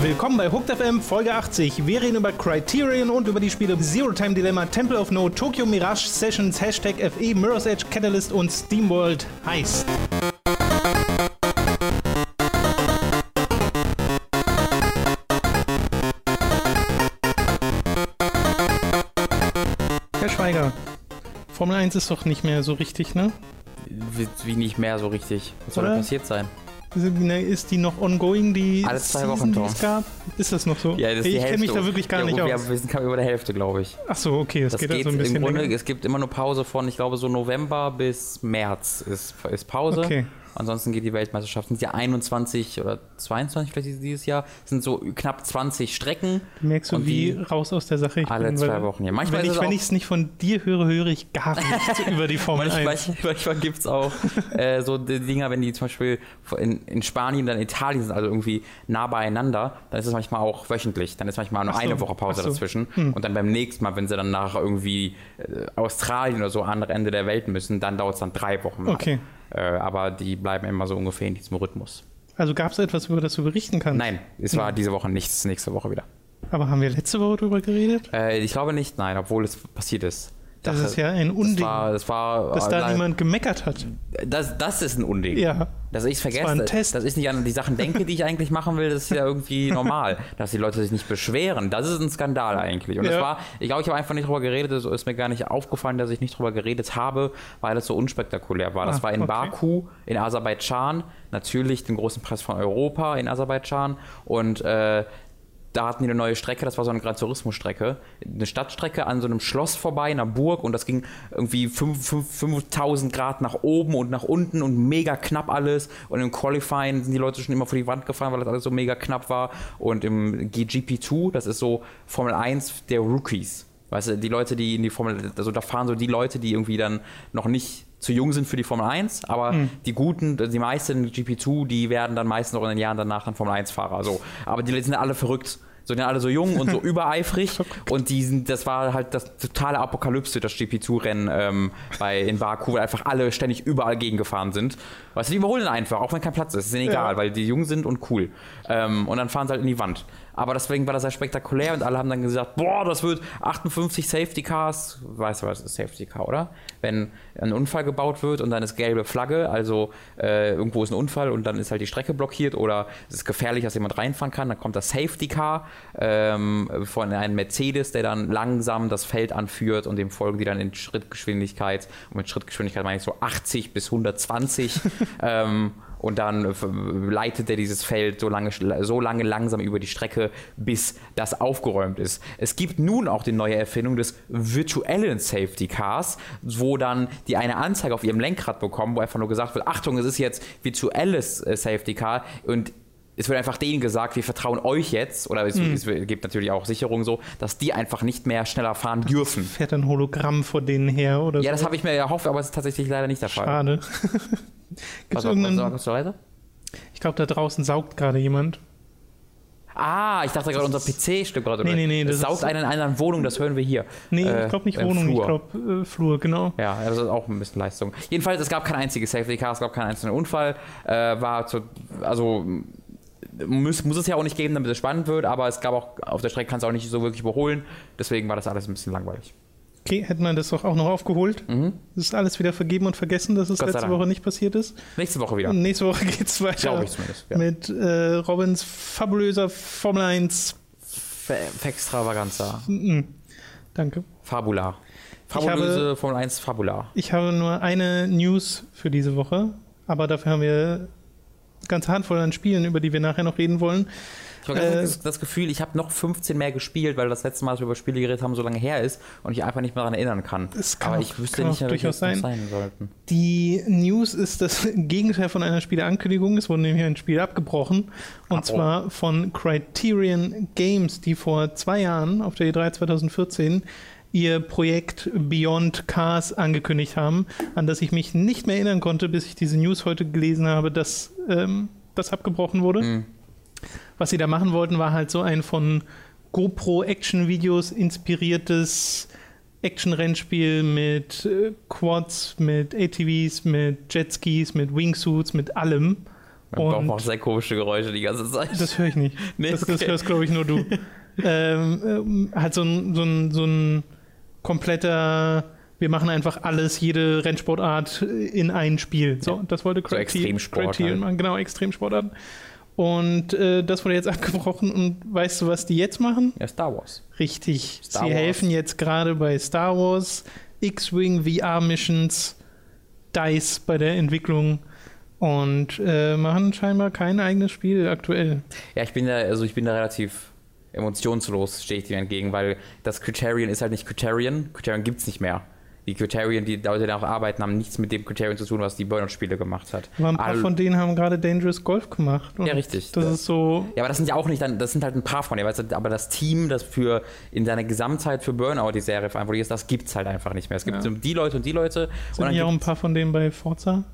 Willkommen bei Hooked FM Folge 80. Wir reden über Criterion und über die Spiele Zero Time Dilemma, Temple of No, Tokyo Mirage Sessions, Hashtag FE, Mirror's Edge, Catalyst und SteamWorld Heist. Herr Schweiger, Formel 1 ist doch nicht mehr so richtig, ne? Wie, nicht mehr so richtig. Was soll da passiert sein? Ist die noch ongoing, die Alle zwei Season, Wochen, die es gab? Ist das noch so? Ja, das ist die ich kenne mich da wirklich gar ja, nicht gut, aus. Wir, sind knapp über der Hälfte, glaube ich. Ach so, okay, das, Das geht, geht also ein bisschen im Grunde, länger. es gibt immer nur Pause von, ich glaube, so November bis März ist, ist Pause. Okay. Ansonsten geht die Weltmeisterschaft. Sind ja 21 oder 22 vielleicht dieses Jahr. sind so knapp 20 Strecken. Merkst du, wie raus aus der Sache ich alle bin? zwei Wochen. Ja, manchmal wenn ich es nicht von dir höre, höre ich gar nichts über die Formel 1. Manchmal, manchmal gibt es auch äh, so Dinger, wenn die zum Beispiel in, in Spanien, dann Italien sind, also irgendwie nah beieinander, dann ist es manchmal auch wöchentlich. Dann ist manchmal nur so, eine Woche Pause so. Hm. dazwischen. Und dann beim nächsten Mal, wenn sie dann nach irgendwie äh, Australien oder so andere Ende der Welt müssen, dann dauert es dann drei Wochen. Mal. Okay. Äh, aber die bleiben immer so ungefähr in diesem Rhythmus. Also gab es etwas, über das du berichten kannst? Nein, es war diese Woche nichts, nächste Woche wieder. Aber haben wir letzte Woche drüber geredet? Äh, ich glaube nicht, nein, obwohl es passiert ist. Das ist ja ein Unding, Das war, das war, dass da leider- niemand gemeckert hat. Das, das ist ein Unding. Ja. Dass ich es war ein vergesse, Test. dass ich nicht an die Sachen denke, die ich eigentlich machen will, das ist ja irgendwie normal. Dass die Leute sich nicht beschweren, das ist ein Skandal eigentlich. Und Ja. das war, ich glaube, ich habe einfach nicht drüber geredet, es ist mir gar nicht aufgefallen, dass ich nicht drüber geredet habe, weil es so unspektakulär war. Das Ah, war in okay. Baku, in Aserbaidschan, natürlich den großen Preis von Europa in Aserbaidschan und äh, da hatten die eine neue Strecke, das war so eine Gran Turismo-Strecke, eine Stadtstrecke an so einem Schloss vorbei, einer Burg und das ging irgendwie 5000 Grad nach oben und nach unten und mega knapp alles und im Qualifying sind die Leute schon immer vor die Wand gefahren, weil das alles so mega knapp war und im GP2, das ist so Formel 1 der Rookies. Weißt du, die Leute, die in die Formel, also da fahren so die Leute, die irgendwie dann noch nicht zu jung sind für die Formel 1, aber die guten, die meisten GP2, die werden dann meistens auch in den Jahren danach dann Formel 1-Fahrer. So. Aber die sind alle verrückt. So, die sind alle so jung und so übereifrig und die sind, das war halt das totale Apokalypse, das GP2-Rennen ähm, bei in Baku, weil einfach alle ständig überall gegengefahren sind. Weißt du, die überholen einfach, auch wenn kein Platz ist, ist ihnen egal, Ja. weil die jung sind und cool. Ähm, und dann fahren sie halt in die Wand. Aber deswegen war das sehr spektakulär und alle haben dann gesagt, boah, das wird 58 Safety Cars. Weißt du, was ist Safety Car, oder? Wenn ein Unfall gebaut wird und dann ist gelbe Flagge, also äh, irgendwo ist ein Unfall und dann ist halt die Strecke blockiert oder es ist gefährlich, dass jemand reinfahren kann, dann kommt das Safety Car ähm, von einem Mercedes, der dann langsam das Feld anführt und dem folgen die dann in Schrittgeschwindigkeit. Und mit Schrittgeschwindigkeit meine ich so 80 bis 120. ähm, und dann äh, leitet er dieses Feld so lange, so lange langsam über die Strecke, bis das aufgeräumt ist. Es gibt nun auch die neue Erfindung des virtuellen Safety Cars, wo dann die eine Anzeige auf ihrem Lenkrad bekommen, wo einfach nur gesagt wird, Achtung, es ist jetzt virtuelles äh, Safety Car und es wird einfach denen gesagt, wir vertrauen euch jetzt, oder es, es gibt natürlich auch Sicherungen so, dass die einfach nicht mehr schneller fahren dürfen. Fährt ein Hologramm vor denen her oder Ja, so? das habe ich mir erhofft, aber es ist tatsächlich leider nicht der Fall. Schade. Gibt's Was, was, was, irgendeinen, was, was, was, ich glaube, da draußen saugt gerade jemand. Ah, ich dachte gerade, unser PC stimmt gerade. Nee, nee, nee, Das das saugt einen in einer Wohnung, das hören wir hier. Nee, Äh, ich glaube nicht Wohnung, Flur. ich glaube äh, Flur, genau. Ja, das ist auch ein bisschen Leistung. Jedenfalls, es gab kein einziges Safety Car, es gab keinen einzelnen Unfall. Äh, war zu, also muss, muss es ja auch nicht geben, damit es spannend wird, aber es gab auch auf der Strecke kann es auch nicht so wirklich überholen. Deswegen war das alles ein bisschen langweilig. Okay, hätte man das doch auch noch aufgeholt. Das ist alles wieder vergeben und vergessen, dass es Mhm. Gott letzte. Woche nicht passiert ist. Nächste Woche wieder. Nächste Woche geht es weiter Glaube ich zumindest. Ja. mit äh, Robins fabulöser Formel 1. Fe- Extravaganza. Danke. Fabula. habe- Fabulöse Formel 1 Fabula. Ich habe nur eine News für diese Woche, aber dafür haben wir eine ganze Handvoll an Spielen, über die wir nachher noch reden wollen. Ich habe Äh, das, Gefühl, ich habe noch 15 mehr gespielt, weil das letzte Mal, als wir über Spiele geredet haben, so lange her ist und ich einfach nicht mehr daran erinnern kann. Das kann Aber auch- ich wüsste kann nicht, auch durchaus sein. sein sollten. Die News ist das Gegenteil von einer Spieleankündigung. Es wurde nämlich ein Spiel abgebrochen. Und Abo. zwar von Criterion Games, die vor zwei Jahren auf der E3 2014 ihr Projekt Beyond Cars angekündigt haben, an das ich mich nicht mehr erinnern konnte, bis ich diese News heute gelesen habe, dass ähm, das abgebrochen wurde. Mhm. Was sie da machen wollten, war halt so ein von GoPro-Action-Videos inspiriertes Action-Rennspiel mit äh, Quads, mit ATVs, mit Jetskis, mit Wingsuits, mit allem. Man braucht auch sehr komische Geräusche die ganze Zeit. Das höre ich nicht. Nee, das, das okay. hörst, glaube ich, nur du. ähm, ähm, halt so ein, so, ein, so ein kompletter, wir machen einfach alles, jede Rennsportart in ein Spiel. So, Ja. das wollte So Criterion- Extremsport halt. Genau, Extremsportarten. Und äh, das wurde jetzt abgebrochen. Und weißt du, was die jetzt machen? Ja, Star Wars. Richtig. Star Sie Wars. helfen jetzt gerade bei Star Wars, X-Wing, VR-Missions, DICE bei der Entwicklung und äh, machen scheinbar kein eigenes Spiel aktuell. Ja, ich bin da, also ich bin da relativ emotionslos, stehe ich dir entgegen, weil das Criterion ist halt nicht Criterion. Criterion gibt es nicht mehr. Die Criterion, die Leute, die da auch arbeiten, haben nichts mit dem Criterion zu tun, was die Burnout-Spiele gemacht hat. Aber ein paar All- von denen haben gerade Dangerous Golf gemacht. Ja, richtig. Das ist so. Ja, aber das sind ja auch nicht dann, das sind halt ein paar von denen, aber das Team, das für in seiner Gesamtheit für Burnout die Serie verantwortlich ist, das gibt's halt einfach nicht mehr. Es gibt Ja. die Leute und die Leute und Sind ja auch ein paar von denen bei Forza?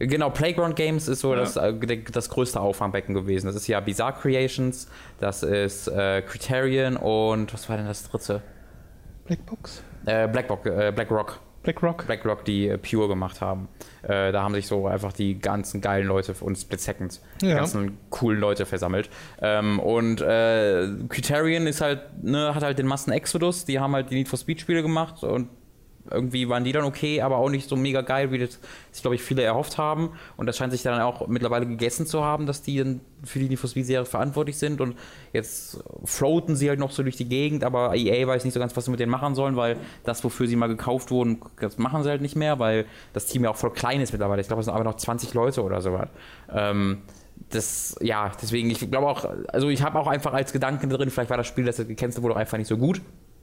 genau Playground Games ist so Ja. das, äh, das größte Auffangbecken gewesen. Das ist ja Bizarre Creations, das ist äh, Criterion und was war denn das dritte? Blackbox? Äh, Blackbox, äh, BlackRock. BlackRock? BlackRock, die äh, Pure gemacht haben. Äh, da haben sich so einfach die ganzen geilen Leute und Split Second, die Ja. ganzen coolen Leute versammelt. Ähm, und äh, Criterion ist halt, ne, hat halt den Massen-Exodus, die haben halt die Need for Speed-Spiele gemacht und irgendwie waren die dann okay, aber auch nicht so mega geil, wie das sich, glaube ich, viele erhofft haben. Und das scheint sich dann auch mittlerweile gegessen zu haben, dass die dann für die Need Speed-Serie verantwortlich sind. Und jetzt floaten sie halt noch so durch die Gegend, aber EA weiß nicht so ganz, was sie mit denen machen sollen, weil das, wofür sie mal gekauft wurden, das machen sie halt nicht mehr, weil das Team ja auch voll klein ist mittlerweile. Ich glaube, es sind aber noch 20 Leute oder so was. Ähm, das, ja, deswegen, ich glaube auch, also ich habe auch einfach als Gedanken drin, vielleicht war das Spiel, das gecancelt wurde, auch einfach nicht so gut.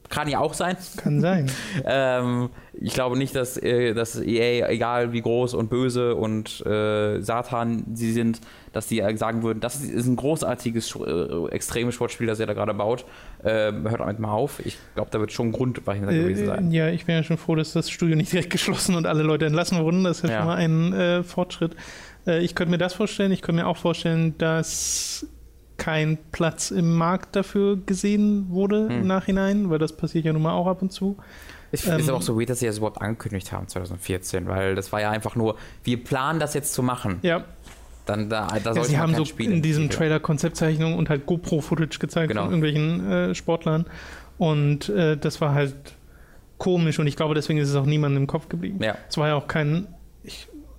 Kann ja auch sein. Kann sein. Ähm, ich glaube nicht, dass, äh, dass EA, egal wie groß und böse und äh, Satan sie sind, dass die sagen würden, das ist ein großartiges, äh, extremes Sportspiel, das ihr da gerade baut. Ähm, hört damit mal auf. Ich glaube, da wird schon ein Grund dahinter gewesen Äh, sein. ja, ich bin ja schon froh, dass das Studio nicht direkt geschlossen und alle Leute entlassen wurden. Das ist ja, Ja. schon mal ein äh, Fortschritt. Äh, ich könnte mir das vorstellen. Ich könnte mir auch vorstellen, dass kein Platz im Markt dafür gesehen wurde Hm. im Nachhinein, weil das passiert ja nun mal auch ab und zu. Ich ähm, finde es auch so weird, dass sie das überhaupt angekündigt haben 2014, weil das war ja einfach nur, wir planen das jetzt zu machen. Ja, Dann da, da ja sie haben so Spiel in diesem. Trailer Konzeptzeichnungen und halt GoPro-Footage gezeigt Genau. von irgendwelchen äh, Sportlern. Und äh, das war halt komisch und ich glaube, deswegen ist es auch niemandem im Kopf geblieben. Ja. Es war ja auch kein.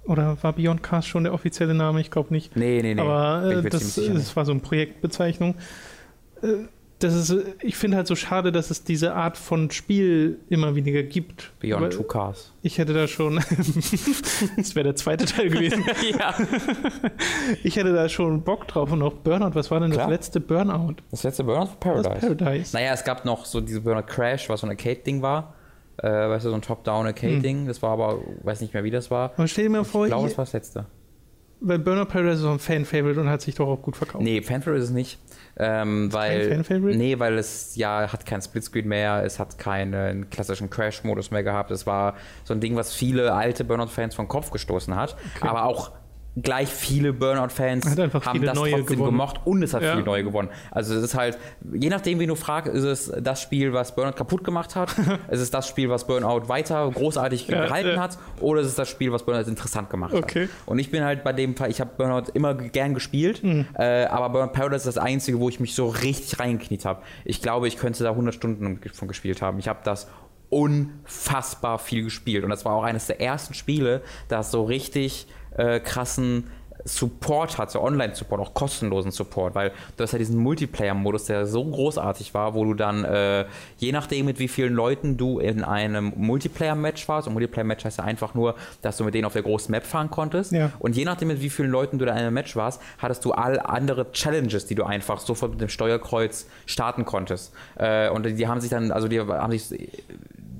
Oder war Beyond Cast schon der offizielle Name? Ich glaube nicht. Nee, nee, nee. Aber äh, das, das war so eine Projektbezeichnung. Äh, das ist, äh, ich finde halt so schade, dass es diese Art von Spiel immer weniger gibt. Beyond Weil Two Cars. Ich hätte da schon, das wäre der zweite Teil gewesen. ja. Ich hätte da schon Bock drauf und auch Burnout. Was war denn Klar. das letzte Burnout? Das letzte Burnout Das Paradise. Paradise. Naja, es gab noch so diese Burnout Crash, was so ein Arcade-Ding war. Äh, weißt du, so ein Top-Down-Arcade-Ding. Das war aber, weiß nicht mehr, wie das war. Aber stell dir mal vor, Ich glaube, das war das letzte. weil Burnout Paradise ist so ein Fan-Favorite und hat sich doch auch gut verkauft. Nee, Fanfare ist es nicht. Ähm, weil, Fan-Favorite? Nee, weil es ja hat kein Splitscreen mehr, es hat keinen klassischen Crash-Modus mehr gehabt. Es war so ein Ding, was viele alte Burnout-Fans vom Kopf gestoßen hat. Okay. Aber auch gleich viele Burnout-Fans haben das neue trotzdem gewonnen. gemocht und es hat Ja. viele neue gewonnen. Also es ist halt, je nachdem, wie du fragst, ist es das Spiel, was Burnout kaputt gemacht hat, es ist das Spiel, was Burnout weiter großartig Ja, gehalten ja. hat, oder es ist das Spiel, was Burnout interessant gemacht Okay. hat. Und ich bin halt bei dem Fall, ich habe Burnout immer gern gespielt, Mhm. äh, aber Burnout Paradise ist das einzige, wo ich mich so richtig reingekniet habe. Ich glaube, ich könnte da 100 Stunden von gespielt haben. Ich habe das unfassbar viel gespielt und das war auch eines der ersten Spiele, das so richtig äh, krassen Support hatte, Online-Support, auch kostenlosen Support, weil du hast ja diesen Multiplayer-Modus, der so großartig war, wo du dann, äh, je nachdem mit wie vielen Leuten du in einem Multiplayer-Match warst, und Multiplayer-Match heißt ja einfach nur, dass du mit denen auf der großen Map fahren konntest, Ja. und je nachdem mit wie vielen Leuten du da in einem Match warst, hattest du all andere Challenges, die du einfach sofort mit dem Steuerkreuz starten konntest. Äh, und die haben sich dann, also die haben sich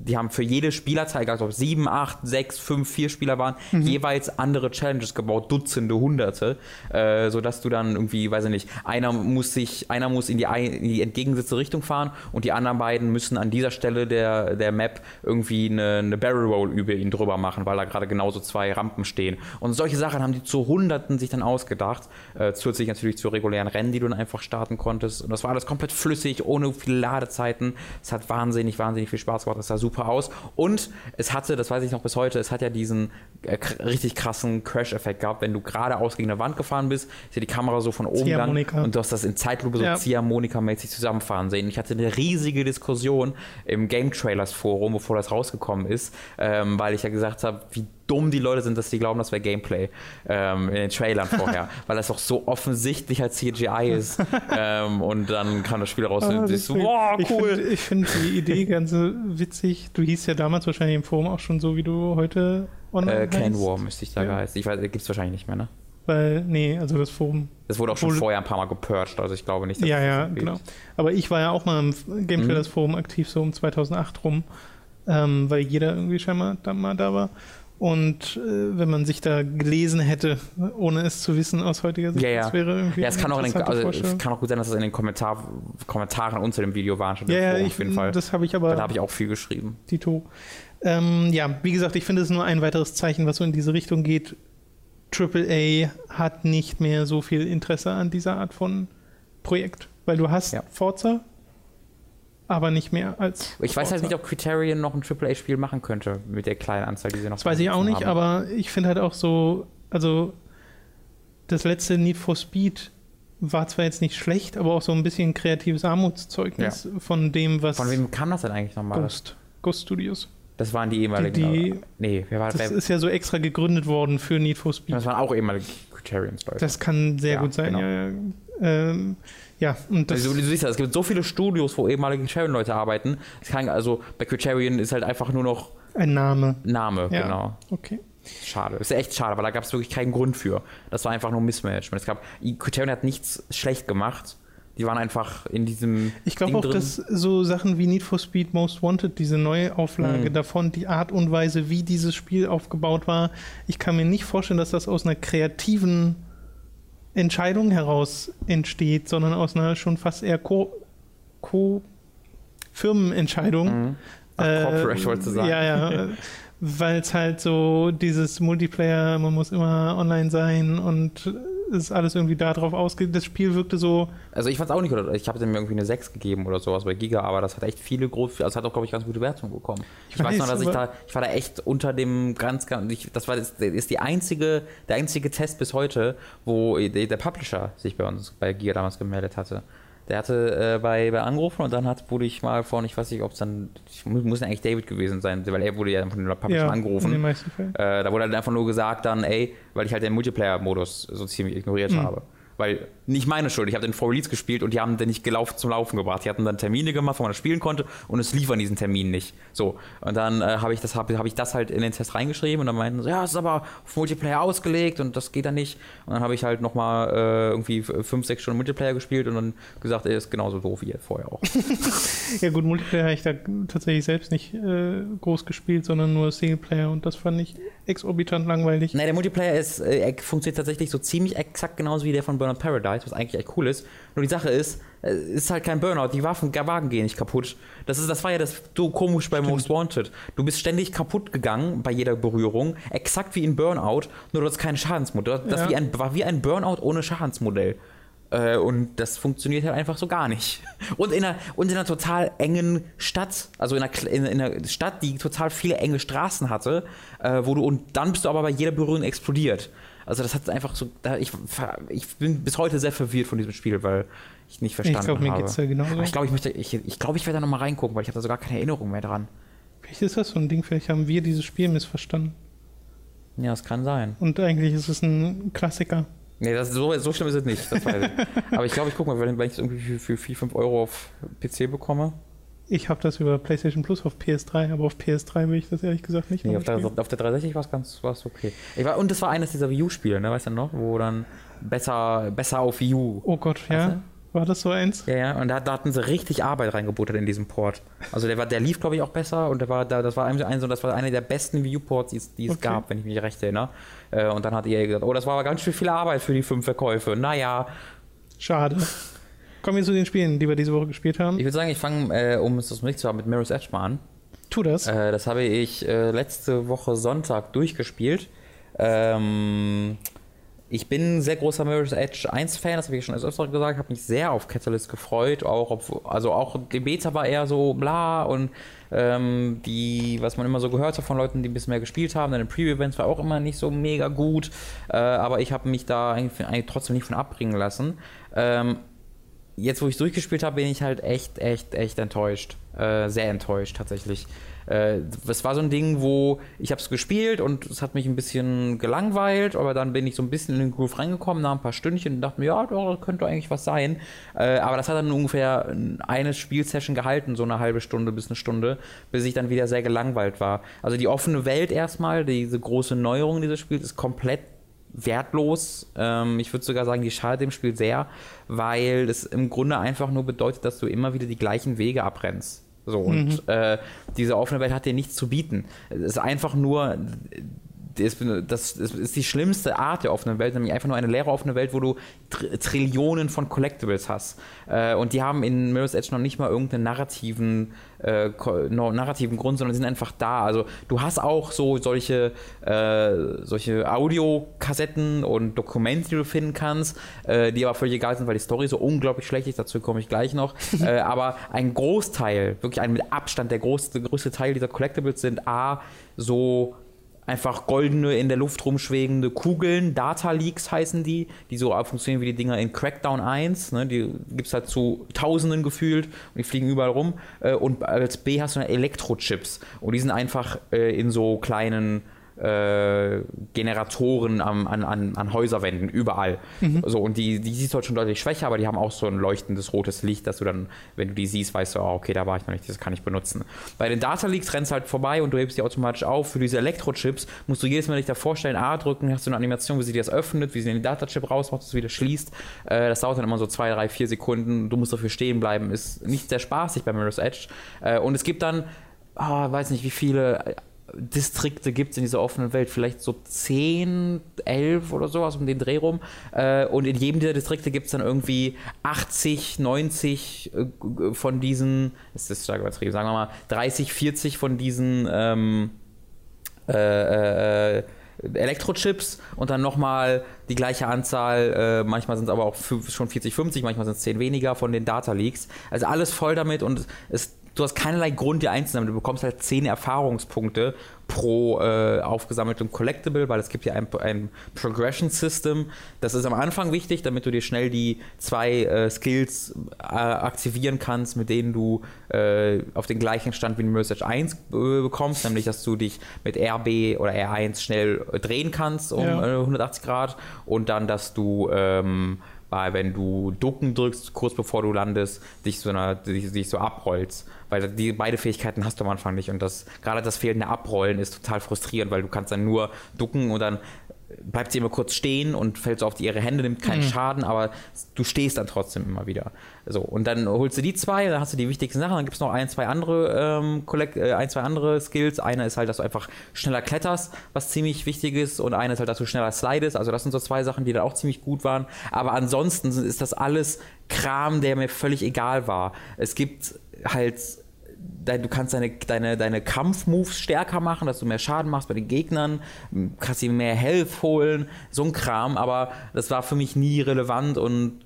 die haben für jede Spielerzahl, egal ob es sieben, acht, sechs, fünf, vier Spieler waren, jeweils andere Challenges gebaut, Dutzende, Hunderte, äh, sodass du dann irgendwie, weiß ich nicht, einer muss sich, einer muss in die, in die entgegengesetzte Richtung fahren und die anderen beiden müssen an dieser Stelle der, der Map irgendwie eine, eine Barrel Roll über ihn drüber machen, weil da gerade genauso zwei Rampen stehen. Und solche Sachen haben die zu Hunderten sich dann ausgedacht, äh, zusätzlich natürlich zu regulären Rennen, die du dann einfach starten konntest. Und das war alles komplett flüssig, ohne viele Ladezeiten. Es hat wahnsinnig, wahnsinnig viel Spaß gemacht. Es sah super super aus. Und es hatte, das weiß ich noch bis heute, es hat ja diesen äh, richtig krassen Crash-Effekt gehabt, wenn du geradeaus gegen eine Wand gefahren bist, ist ja die Kamera so von oben dann und du hast das in Zeitlupe so ja. Ziehharmonika-mäßig zusammenfahren sehen. Ich hatte eine riesige Diskussion im Game Trailers Forum, bevor das rausgekommen ist, ähm, weil ich ja gesagt habe, wie dumm die Leute sind, dass die glauben, das wäre Gameplay ähm, in den Trailern vorher, weil das auch so offensichtlich als CGI ist. ähm, und dann kam das Spiel raus ah, und ich so, wow, cool. Ich finde find die Idee ganz witzig. Du hieß ja damals wahrscheinlich im Forum auch schon so, wie du heute online äh, Can War müsste ich da ja. heißen. Ich weiß, gibt es wahrscheinlich nicht mehr, ne? Weil, nee, also das Forum. Das wurde auch schon vorher ein paar Mal gepurcht, also ich glaube nicht, dass Ja, ja, genau. Aber ich war ja auch mal im Game Trailers mhm. Forum aktiv, so um 2008 rum, ähm, weil jeder irgendwie scheinbar da mal da war. Und äh, wenn man sich da gelesen hätte, ohne es zu wissen aus heutiger Sicht, ja, ja. das wäre irgendwie. Ja, es kann, auch den, also, es kann auch gut sein, dass es in den Kommentar, Kommentaren unter dem Video war. Ja, ja, ich, auf jeden Fall. Das habe ich aber. Da habe ich auch viel geschrieben. Tito. Ähm, ja, wie gesagt, ich finde es nur ein weiteres Zeichen, was so in diese Richtung geht. AAA hat nicht mehr so viel Interesse an dieser Art von Projekt, weil du hast ja. Forza, aber nicht mehr als. Ich weiß halt nicht, ob Criterion noch ein AAA-Spiel machen könnte mit der kleinen Anzahl, die sie noch Das weiß ich auch nicht, haben. aber ich finde halt auch so, also das letzte Need for Speed war zwar jetzt nicht schlecht, aber auch so ein bisschen kreatives Armutszeugnis ja. von dem, was. Von wem kam das denn eigentlich nochmal? Ghost, Ghost Studios. Das waren die ehemaligen. Die, die, nee, wer war das? Das ist ja so extra gegründet worden für Need for Speed. Das waren auch ehemalige Criterion-Leute. Das kann sehr ja, gut sein, genau. ja. Ähm, ja, und das also, du siehst ja, es gibt so viele Studios, wo ehemalige Criterion-Leute arbeiten. Es kann, also bei Criterion ist halt einfach nur noch ein Name. Name, ja. genau. Okay. Schade. Ist echt schade, weil da gab es wirklich keinen Grund für. Das war einfach nur Missmanagement. Es gab, Criterion hat nichts schlecht gemacht. Die waren einfach in diesem. Ich glaube auch, drin. dass so Sachen wie Need for Speed Most Wanted, diese neue Auflage mhm. davon, die Art und Weise, wie dieses Spiel aufgebaut war, ich kann mir nicht vorstellen, dass das aus einer kreativen Entscheidung heraus entsteht, sondern aus einer schon fast eher Co, Co Firmenentscheidung. Mhm. Ach, äh, Corporate wollte sagen. Ja, ja. Weil es halt so dieses Multiplayer, man muss immer online sein und ist alles irgendwie darauf ausgeht. Das Spiel wirkte so. Also ich fand es auch nicht, oder ich habe dem irgendwie eine 6 gegeben oder sowas bei Giga, aber das hat echt viele große, also hat auch, glaube ich, ganz gute Wertungen bekommen. Ich, ich weiß, weiß, noch, dass ich da, ich war da echt unter dem ganz, ganz ich, das war das ist die einzige, der einzige Test bis heute, wo der Publisher sich bei uns bei Giga damals gemeldet hatte. Der hatte äh, bei, bei angerufen und dann hat, wurde ich mal von, ich weiß nicht, ob es dann, ich muss, muss eigentlich David gewesen sein, weil er wurde ja von den Publisher ja, angerufen. In den meisten Fällen. Äh, da wurde halt einfach nur gesagt dann, ey, weil ich halt den Multiplayer-Modus so ziemlich ignoriert mhm. habe. Weil nicht meine Schuld. Ich habe den For Release gespielt und die haben den nicht gelaufen, zum Laufen gebracht. Die hatten dann Termine gemacht, wo man das spielen konnte und es lief an diesen Terminen nicht. So. Und dann äh, habe ich, das, hab, hab ich das halt in den Test reingeschrieben und dann meinten sie, ja, es ist aber auf Multiplayer ausgelegt und das geht dann nicht. Und dann habe ich halt nochmal äh, irgendwie fünf, sechs Stunden Multiplayer gespielt und dann gesagt, er ist genauso doof wie vorher auch. ja gut, Multiplayer habe ich da tatsächlich selbst nicht äh, groß gespielt, sondern nur Singleplayer und das fand ich exorbitant langweilig. Nein, der Multiplayer ist, äh, funktioniert tatsächlich so ziemlich exakt genauso wie der von Burnout Paradise, was eigentlich echt cool ist. Nur die Sache ist, es äh, ist halt kein Burnout, die Waffen, Wagen gehen nicht kaputt. Das, ist, das war ja das so komisch bei Stimmt. Most Wanted. Du bist ständig kaputt gegangen bei jeder Berührung, exakt wie in Burnout, nur du hast kein Schadensmodell. Das ja. wie ein, war wie ein Burnout ohne Schadensmodell. Äh, und das funktioniert halt einfach so gar nicht. Und in, einer, und in einer total engen Stadt, also in einer, in, in einer Stadt, die total viele enge Straßen hatte, äh, wo du, und dann bist du aber bei jeder Berührung explodiert. Also das hat einfach so, ich, ich bin bis heute sehr verwirrt von diesem Spiel, weil ich nicht verstanden ich glaub, habe. Geht's ja genauso. Aber ich glaube, ich möchte, ich, ich glaube, ich werde da nochmal reingucken, weil ich habe da sogar keine Erinnerung mehr dran. Vielleicht ist das so ein Ding, vielleicht haben wir dieses Spiel missverstanden. Ja, das kann sein. Und eigentlich ist es ein Klassiker. Nee, das, so, so schlimm ist es nicht. Ich. Aber ich glaube, ich gucke mal, wenn, wenn ich es irgendwie für, für 4, 5 Euro auf PC bekomme. Ich habe das über PlayStation Plus auf PS3, aber auf PS3 will ich das ehrlich gesagt nicht. Nee, auf der, auf der 360 war es ganz war's okay. War, und das war eines dieser Wii U-Spiele, ne, weißt du noch? Wo dann besser, besser auf Wii U. Oh Gott, ja. Du? War das so eins? Ja, ja, und da, da, hatten sie richtig Arbeit reingebuttert in diesem Port. Also der war, der lief, glaube ich, auch besser und der war, da, das war ein, ein, das war einer der besten Wii U-Ports, die, die es okay. gab, wenn ich mich recht erinnere. Äh, und dann hat ihr gesagt, oh, das war aber ganz schön viel Arbeit für die fünf Verkäufe. Naja. Schade. Kommen wir zu den Spielen, die wir diese Woche gespielt haben. Ich würde sagen, ich fange, äh, um es nicht zu haben, mit Mirror's Edge mal an. Tu das. Äh, das habe ich äh, letzte Woche Sonntag durchgespielt. Ähm, ich bin ein sehr großer Mirror's Edge 1 Fan, das habe ich schon öfter gesagt, habe mich sehr auf Catalyst gefreut, auch auf, also auch die Beta war eher so bla und ähm, die, was man immer so gehört hat von Leuten, die ein bisschen mehr gespielt haben, deine Preview-Events war auch immer nicht so mega gut, äh, aber ich habe mich da eigentlich, eigentlich, trotzdem nicht von abbringen lassen. Ähm, jetzt, wo ich durchgespielt habe, bin ich halt echt, echt, echt enttäuscht. Äh, sehr enttäuscht tatsächlich äh, das war so ein Ding, wo ich habe es gespielt und es hat mich ein bisschen gelangweilt, aber dann bin ich so ein bisschen in den Groove reingekommen, nach ein paar Stündchen und dachte mir, ja, das könnte eigentlich was sein. Äh, aber das hat dann ungefähr eine Spielsession gehalten, so eine halbe Stunde bis eine Stunde, bis ich dann wieder sehr gelangweilt war. Also die offene Welt erstmal, diese große Neuerung dieses Spiels ist komplett wertlos. Ähm, ich würde sogar sagen, die schadet dem Spiel sehr, weil es im Grunde einfach nur bedeutet, dass du immer wieder die gleichen Wege abrennst. So, und mhm. äh, diese offene Welt hat dir nichts zu bieten. Es ist einfach nur das ist die schlimmste Art der offenen Welt, nämlich einfach nur eine leere offene Welt, wo du Tr Trillionen von Collectibles hast. Äh, und die haben in Mirror's Edge noch nicht mal irgendeinen narrativen, äh, narrativen Grund, sondern sind einfach da. Also du hast auch so solche, äh, solche Audiokassetten und Dokumente, die du finden kannst, äh, die aber völlig egal sind, weil die Story so unglaublich schlecht ist. Dazu komme ich gleich noch. Äh, aber ein Großteil, wirklich ein mit Abstand der größte, größte Teil dieser Collectibles sind A, so einfach goldene, in der Luft rumschwebende Kugeln, Data Leaks heißen die, die so funktionieren wie die Dinger in Crackdown 1, ne, die gibt es halt zu Tausenden gefühlt und die fliegen überall rum. Äh, und als B hast du Elektrochips und die sind einfach äh, in so kleinen äh, Generatoren am, an, an, an Häuserwänden, überall. Mhm. So, und die, die siehst du halt schon deutlich schwächer, aber die haben auch so ein leuchtendes rotes Licht, dass du dann, wenn du die siehst, weißt du, oh, okay, da war ich noch nicht, das kann ich benutzen. Bei den Data Leaks rennst du halt vorbei und du hebst die automatisch auf. Für diese Elektrochips musst du jedes Mal dich da vorstellen, A drücken, hast du eine Animation, wie sie dir das öffnet, wie sie den Datachip rausmacht, das wieder schließt. Äh, das dauert dann immer so zwei, drei, vier Sekunden. Du musst dafür stehen bleiben. Ist nicht sehr spaßig bei Mirror's Edge. Äh, und es gibt dann, oh, weiß nicht wie viele Distrikte gibt es in dieser offenen Welt, vielleicht so 10, 11 oder sowas um den Dreh rum. Äh, und in jedem dieser Distrikte gibt es dann irgendwie 80, 90 äh, von diesen, ist stark übertrieben, sagen wir mal 30, 40 von diesen ähm, äh, äh, Elektrochips und dann nochmal die gleiche Anzahl, äh, manchmal sind es aber auch schon 40, 50, manchmal sind es 10 weniger von den Data Leaks. Also alles voll damit und es du hast keinerlei Grund, dir einzusammeln. Du bekommst halt 10 Erfahrungspunkte pro äh, aufgesammeltem Collectible, weil es gibt ja ein, ein Progression System. Das ist am Anfang wichtig, damit du dir schnell die zwei äh, Skills äh, aktivieren kannst, mit denen du äh, auf den gleichen Stand wie in Mirror's 1 äh, bekommst, nämlich dass du dich mit RB oder R1 schnell drehen kannst um ja. 180 äh, Grad und dann, dass du ähm, bei, wenn du Ducken drückst, kurz bevor du landest, dich so, einer, dich, dich so abrollst. Weil die beide Fähigkeiten hast du am Anfang nicht. Und das, gerade das fehlende Abrollen ist total frustrierend, weil du kannst dann nur ducken und dann bleibt sie immer kurz stehen und fällt so auf die, ihre Hände, nimmt keinen mhm. Schaden, aber du stehst dann trotzdem immer wieder. So, und dann holst du die zwei, dann hast du die wichtigsten Sachen, dann gibt es noch ein, zwei andere ähm, Collect, äh, ein, zwei andere Skills. Einer ist halt, dass du einfach schneller kletterst, was ziemlich wichtig ist, und einer ist halt, dass du schneller slidest. Also das sind so zwei Sachen, die dann auch ziemlich gut waren. Aber ansonsten ist das alles Kram, der mir völlig egal war. Es gibt halt du kannst deine, deine, deine Kampfmoves stärker machen, dass du mehr Schaden machst bei den Gegnern, kannst dir mehr Health holen, so ein Kram, aber das war für mich nie relevant und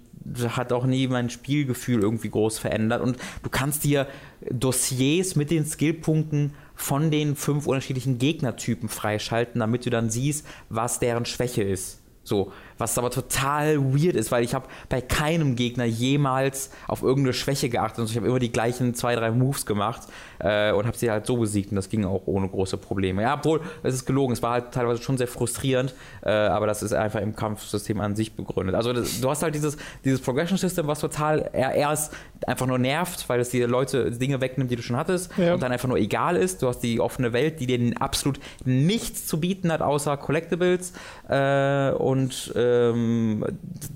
hat auch nie mein Spielgefühl irgendwie groß verändert. Und du kannst dir Dossiers mit den Skillpunkten von den fünf unterschiedlichen Gegnertypen freischalten, damit du dann siehst, was deren Schwäche ist. So, was aber total weird ist, weil ich habe bei keinem Gegner jemals auf irgendeine Schwäche geachtet. Also ich habe immer die gleichen zwei, drei Moves gemacht äh, und habe sie halt so besiegt und das ging auch ohne große Probleme. Ja, obwohl, es ist gelogen, es war halt teilweise schon sehr frustrierend, äh, aber das ist einfach im Kampfsystem an sich begründet. Also das, du hast halt dieses, dieses Progression System, was total erst einfach nur nervt, weil es die Leute Dinge wegnimmt, die du schon hattest ja. und dann einfach nur egal ist. Du hast die offene Welt, die dir absolut nichts zu bieten hat, außer Collectibles äh, und äh, ähm,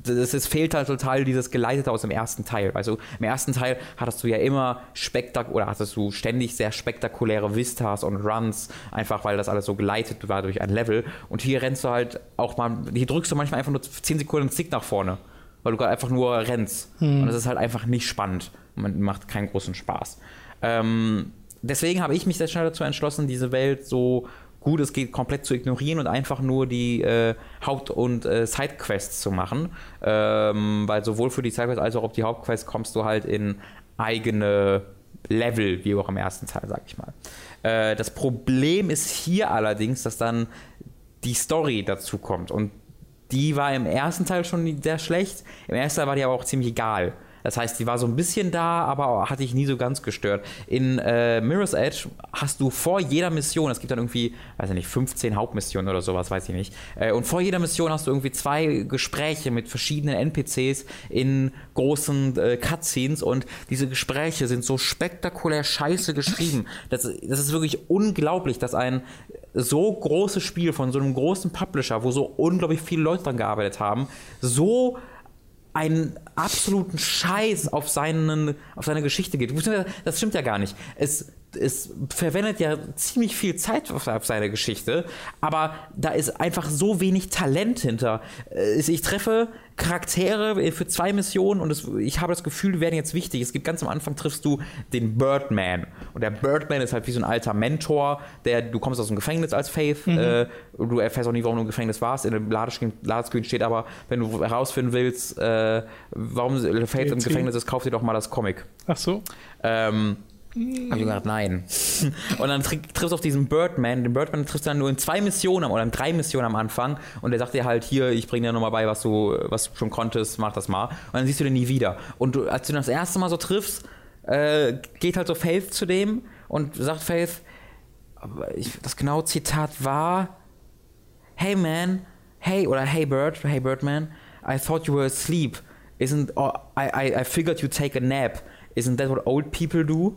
das, es fehlt halt total dieses Geleitete aus dem ersten Teil. Also im ersten Teil hattest du ja immer spektak oder hattest du ständig sehr spektakuläre Vistas und Runs, einfach weil das alles so geleitet war durch ein Level. Und hier rennst du halt auch mal, hier drückst du manchmal einfach nur 10 Sekunden Stick nach vorne, weil du gerade einfach nur rennst. Hm. Und das ist halt einfach nicht spannend. Man macht keinen großen Spaß. Ähm, deswegen habe ich mich sehr schnell dazu entschlossen, diese Welt so gut es geht, komplett zu ignorieren und einfach nur die äh, Haupt- und äh, Sidequests zu machen. Ähm, weil sowohl für die Sidequests als auch auf die Hauptquests kommst du halt in eigene Level, wie auch im ersten Teil, sag ich mal. Äh, das Problem ist hier allerdings, dass dann die Story dazu kommt und die war im ersten Teil schon sehr schlecht. Im ersten Teil war die aber auch ziemlich egal. Das heißt, die war so ein bisschen da, aber hat dich nie so ganz gestört. In äh, Mirror's Edge hast du vor jeder Mission, es gibt dann irgendwie, weiß ich nicht, 15 Hauptmissionen oder sowas, weiß ich nicht. Äh, und vor jeder Mission hast du irgendwie zwei Gespräche mit verschiedenen NPCs in großen äh, Cutscenes und diese Gespräche sind so spektakulär scheiße geschrieben. Das, das ist wirklich unglaublich, dass ein so großes Spiel von so einem großen Publisher, wo so unglaublich viele Leute dran gearbeitet haben, so einen absoluten Scheiß auf, seinen, auf seine Geschichte geht. Das stimmt ja gar nicht. Es, es verwendet ja ziemlich viel Zeit auf, seine Geschichte, aber da ist einfach so wenig Talent hinter. Äh, ich treffe Charaktere für zwei Missionen und es, ich habe das Gefühl, die werden jetzt wichtig. Es gibt ganz am Anfang triffst du den Birdman und der Birdman ist halt wie so ein alter Mentor, der du kommst aus dem Gefängnis als Faith, mhm. äh, du erfährst auch nicht, warum du im Gefängnis warst. In dem Ladescreen steht aber, wenn du herausfinden willst, äh, warum Faith im Gefängnis ist, kauf dir doch mal das Comic. Ach so. Ähm, hab ich gesagt, nein. und dann triffst du auf diesen Birdman. Den Birdman triffst du dann nur in zwei Missionen oder in drei Missionen am Anfang. Und der sagt dir halt, hier, ich bring dir nochmal bei, was du, was du schon konntest, mach das mal. Und dann siehst du den nie wieder. Und du, als du ihn das erste Mal so triffst, äh, geht halt so Faith zu dem und sagt Faith, ich, das genaue Zitat war, Hey man, hey, oder Hey Bird, Hey Birdman, I thought you were asleep. Isn't, oh, I, I, I figured you'd take a nap. Isn't that what old people do?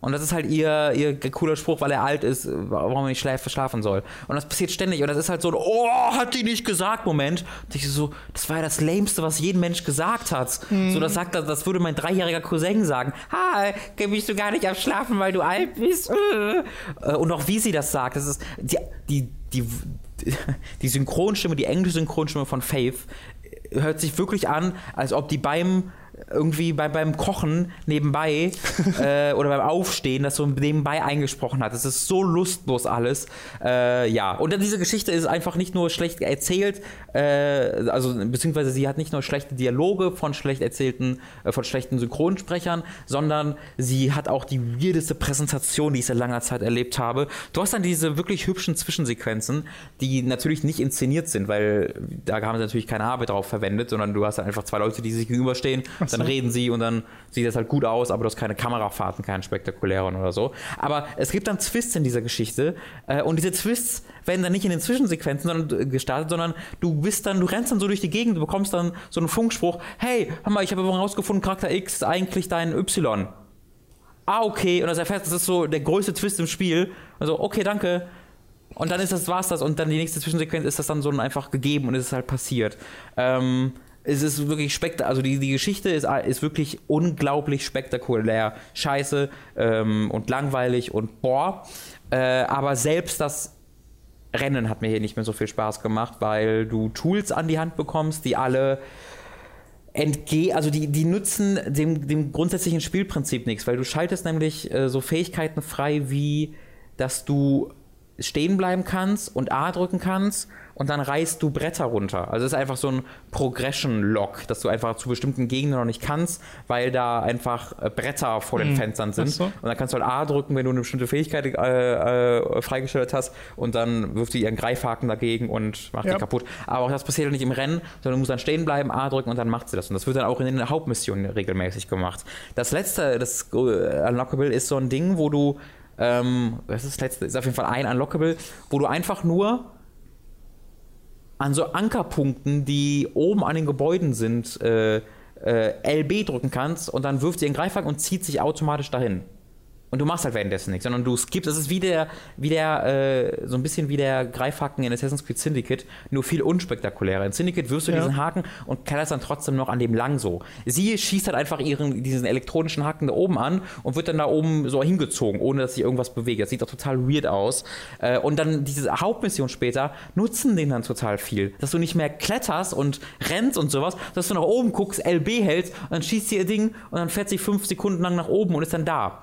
Und das ist halt ihr, ihr cooler Spruch, weil er alt ist, warum er nicht schlafen soll. Und das passiert ständig. Und das ist halt so ein, oh, hat die nicht gesagt, Moment. Und ich so, das war ja das Lämste, was jeden Mensch gesagt hat. Mhm. So, das sagt, das würde mein dreijähriger Cousin sagen. Ha, bist du gar nicht am Schlafen, weil du alt bist. Äh. Und auch wie sie das sagt, das ist, die, die, die, die Synchronstimme, die englische Synchronstimme von Faith hört sich wirklich an, als ob die beim irgendwie bei, beim Kochen nebenbei äh, oder beim Aufstehen das so nebenbei eingesprochen hat. Das ist so lustlos alles. Äh, ja, und diese Geschichte ist einfach nicht nur schlecht erzählt, äh, also beziehungsweise sie hat nicht nur schlechte Dialoge von schlecht erzählten, äh, von schlechten Synchronsprechern, sondern sie hat auch die weirdeste Präsentation, die ich seit langer Zeit erlebt habe. Du hast dann diese wirklich hübschen Zwischensequenzen, die natürlich nicht inszeniert sind, weil da haben sie natürlich keine Arbeit drauf verwendet, sondern du hast dann einfach zwei Leute, die sich gegenüberstehen so. dann reden sie und dann sieht das halt gut aus, aber du hast keine Kamerafahrten, keinen spektakulären oder so. Aber es gibt dann Twists in dieser Geschichte äh, und diese Twists werden dann nicht in den Zwischensequenzen sondern, äh, gestartet, sondern du bist dann, du rennst dann so durch die Gegend, du bekommst dann so einen Funkspruch, hey, hör mal, ich habe herausgefunden, Charakter X ist eigentlich dein Y. Ah, okay, und das erfährst, das ist so der größte Twist im Spiel. Also, okay, danke. Und dann ist das, war's das. Und dann die nächste Zwischensequenz ist das dann so einfach gegeben und es ist halt passiert. Ähm, es ist wirklich spektakulär. Also die, die Geschichte ist, ist wirklich unglaublich spektakulär. Scheiße ähm, und langweilig und boah. Äh, aber selbst das Rennen hat mir hier nicht mehr so viel Spaß gemacht, weil du Tools an die Hand bekommst, die alle entgehen, also die, die nutzen dem, dem grundsätzlichen Spielprinzip nichts, weil du schaltest nämlich äh, so Fähigkeiten frei, wie dass du stehen bleiben kannst und A drücken kannst und dann reißt du Bretter runter. Also es ist einfach so ein Progression-Lock, dass du einfach zu bestimmten Gegenden noch nicht kannst, weil da einfach äh, Bretter vor den mhm. Fenstern sind. So. Und dann kannst du halt A drücken, wenn du eine bestimmte Fähigkeit äh, äh, freigestellt hast und dann wirft sie ihren Greifhaken dagegen und macht ja. die kaputt. Aber auch das passiert nicht im Rennen, sondern du musst dann stehen bleiben, A drücken und dann macht sie das. Und das wird dann auch in den Hauptmissionen regelmäßig gemacht. Das letzte, das Unlockable ist so ein Ding, wo du ähm, das ist das letzte, ist auf jeden Fall ein Unlockable, wo du einfach nur an so Ankerpunkten, die oben an den Gebäuden sind, äh, äh, LB drücken kannst und dann wirft sie den Greifhaken und zieht sich automatisch dahin. Und du machst halt währenddessen nichts, sondern du skippst. Das ist wie der, wie der äh, so ein bisschen wie der Greifhaken in Assassin's Creed Syndicate, nur viel unspektakulärer. In Syndicate wirst du ja. diesen Haken und kletterst dann trotzdem noch an dem lang so. Sie schießt halt einfach ihren, diesen elektronischen Haken da oben an und wird dann da oben so hingezogen, ohne dass sich irgendwas bewegt. Das sieht doch total weird aus. Äh, und dann diese Hauptmission später nutzen den dann total viel. Dass du nicht mehr kletterst und rennst und sowas, dass du nach oben guckst, LB hältst und dann schießt sie ihr Ding und dann fährt sie fünf Sekunden lang nach oben und ist dann da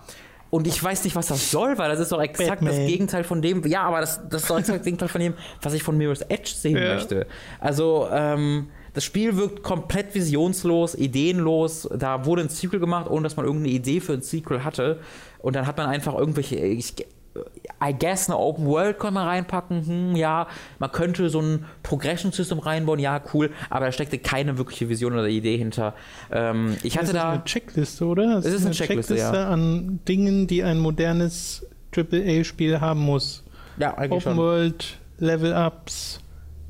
Und ich weiß nicht, was das soll, weil das ist doch exakt Batman. das Gegenteil von dem. Ja, aber das, das ist doch exakt das Gegenteil von dem, was ich von Mirror's Edge sehen Ja. möchte. Also, ähm, das Spiel wirkt komplett visionslos, ideenlos. Da wurde ein Sequel gemacht, ohne dass man irgendeine Idee für ein Sequel hatte. Und dann hat man einfach irgendwelche. Ich, I guess eine Open World kann man reinpacken, hm, ja, man könnte so ein Progression System reinbauen, ja, cool, aber da steckte keine wirkliche Vision oder Idee hinter. Ähm, ich Das hatte ist da. eine Checkliste, oder? Es ist eine Checkliste, ja. an Dingen, die ein modernes AAA-Spiel haben muss. Ja, eigentlich Open schon. World, Level-Ups,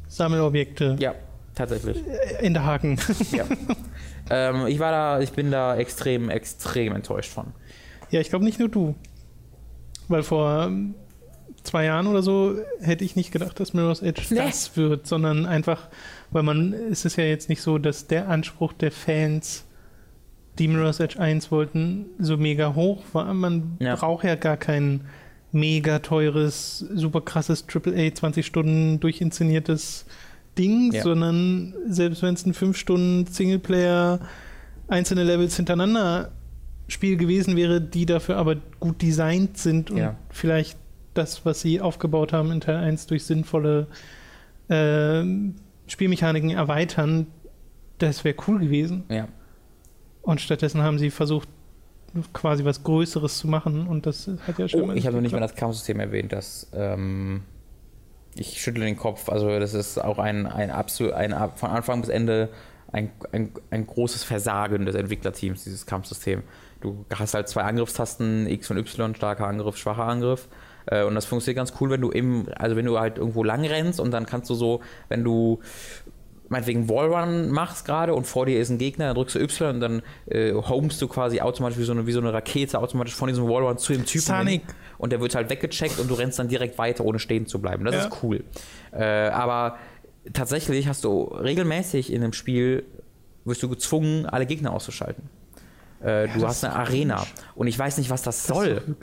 Sammelobjekte. Ja, tatsächlich. In der Haken. Ja. ähm, ich war da, ich bin da extrem, extrem enttäuscht von. ja, ich glaube nicht nur du. Weil vor ähm, zwei Jahren oder so hätte ich nicht gedacht, dass Mirror's Edge Nee. das wird, sondern einfach, weil man, es ist ja jetzt nicht so, dass der Anspruch der Fans, die Mirror's Edge 1 wollten, so mega hoch war. Man Ja. braucht ja gar kein mega teures, super krasses AAA 20 Stunden durchinszeniertes Ding, Ja. sondern selbst wenn es ein 5 Stunden Singleplayer einzelne Levels hintereinander Spiel gewesen wäre, die dafür aber gut designt sind und Ja. vielleicht das, was sie aufgebaut haben in Teil 1 durch sinnvolle ähm, Spielmechaniken erweitern, das wäre cool gewesen. Ja. Und stattdessen haben sie versucht, quasi was Größeres zu machen und das hat ja Oh, schon. ich habe noch nicht mal das Kampfsystem erwähnt, das ähm, ich schüttle den Kopf. Also das ist auch ein, ein absolut ein von Anfang bis Ende ein, ein, ein großes Versagen des Entwicklerteams, dieses Kampfsystem. Du hast halt zwei Angriffstasten, X und Y, starker Angriff, schwacher Angriff. Äh, Und das funktioniert ganz cool, wenn du eben, also wenn du halt irgendwo lang rennst und dann kannst du so, wenn du meinetwegen Wallrun machst gerade und vor dir ist ein Gegner, dann drückst du Y und dann äh, homest du quasi automatisch wie so, eine, wie so eine Rakete automatisch von diesem Wallrun zu dem Typen. Sonic. hin. Und der wird halt weggecheckt und du rennst dann direkt weiter, ohne stehen zu bleiben. Das Ja. ist cool. Äh, aber tatsächlich hast du regelmäßig in dem Spiel, wirst du gezwungen, alle Gegner auszuschalten. Äh, du das hast eine Arena. Und ich weiß nicht, was das, Das soll.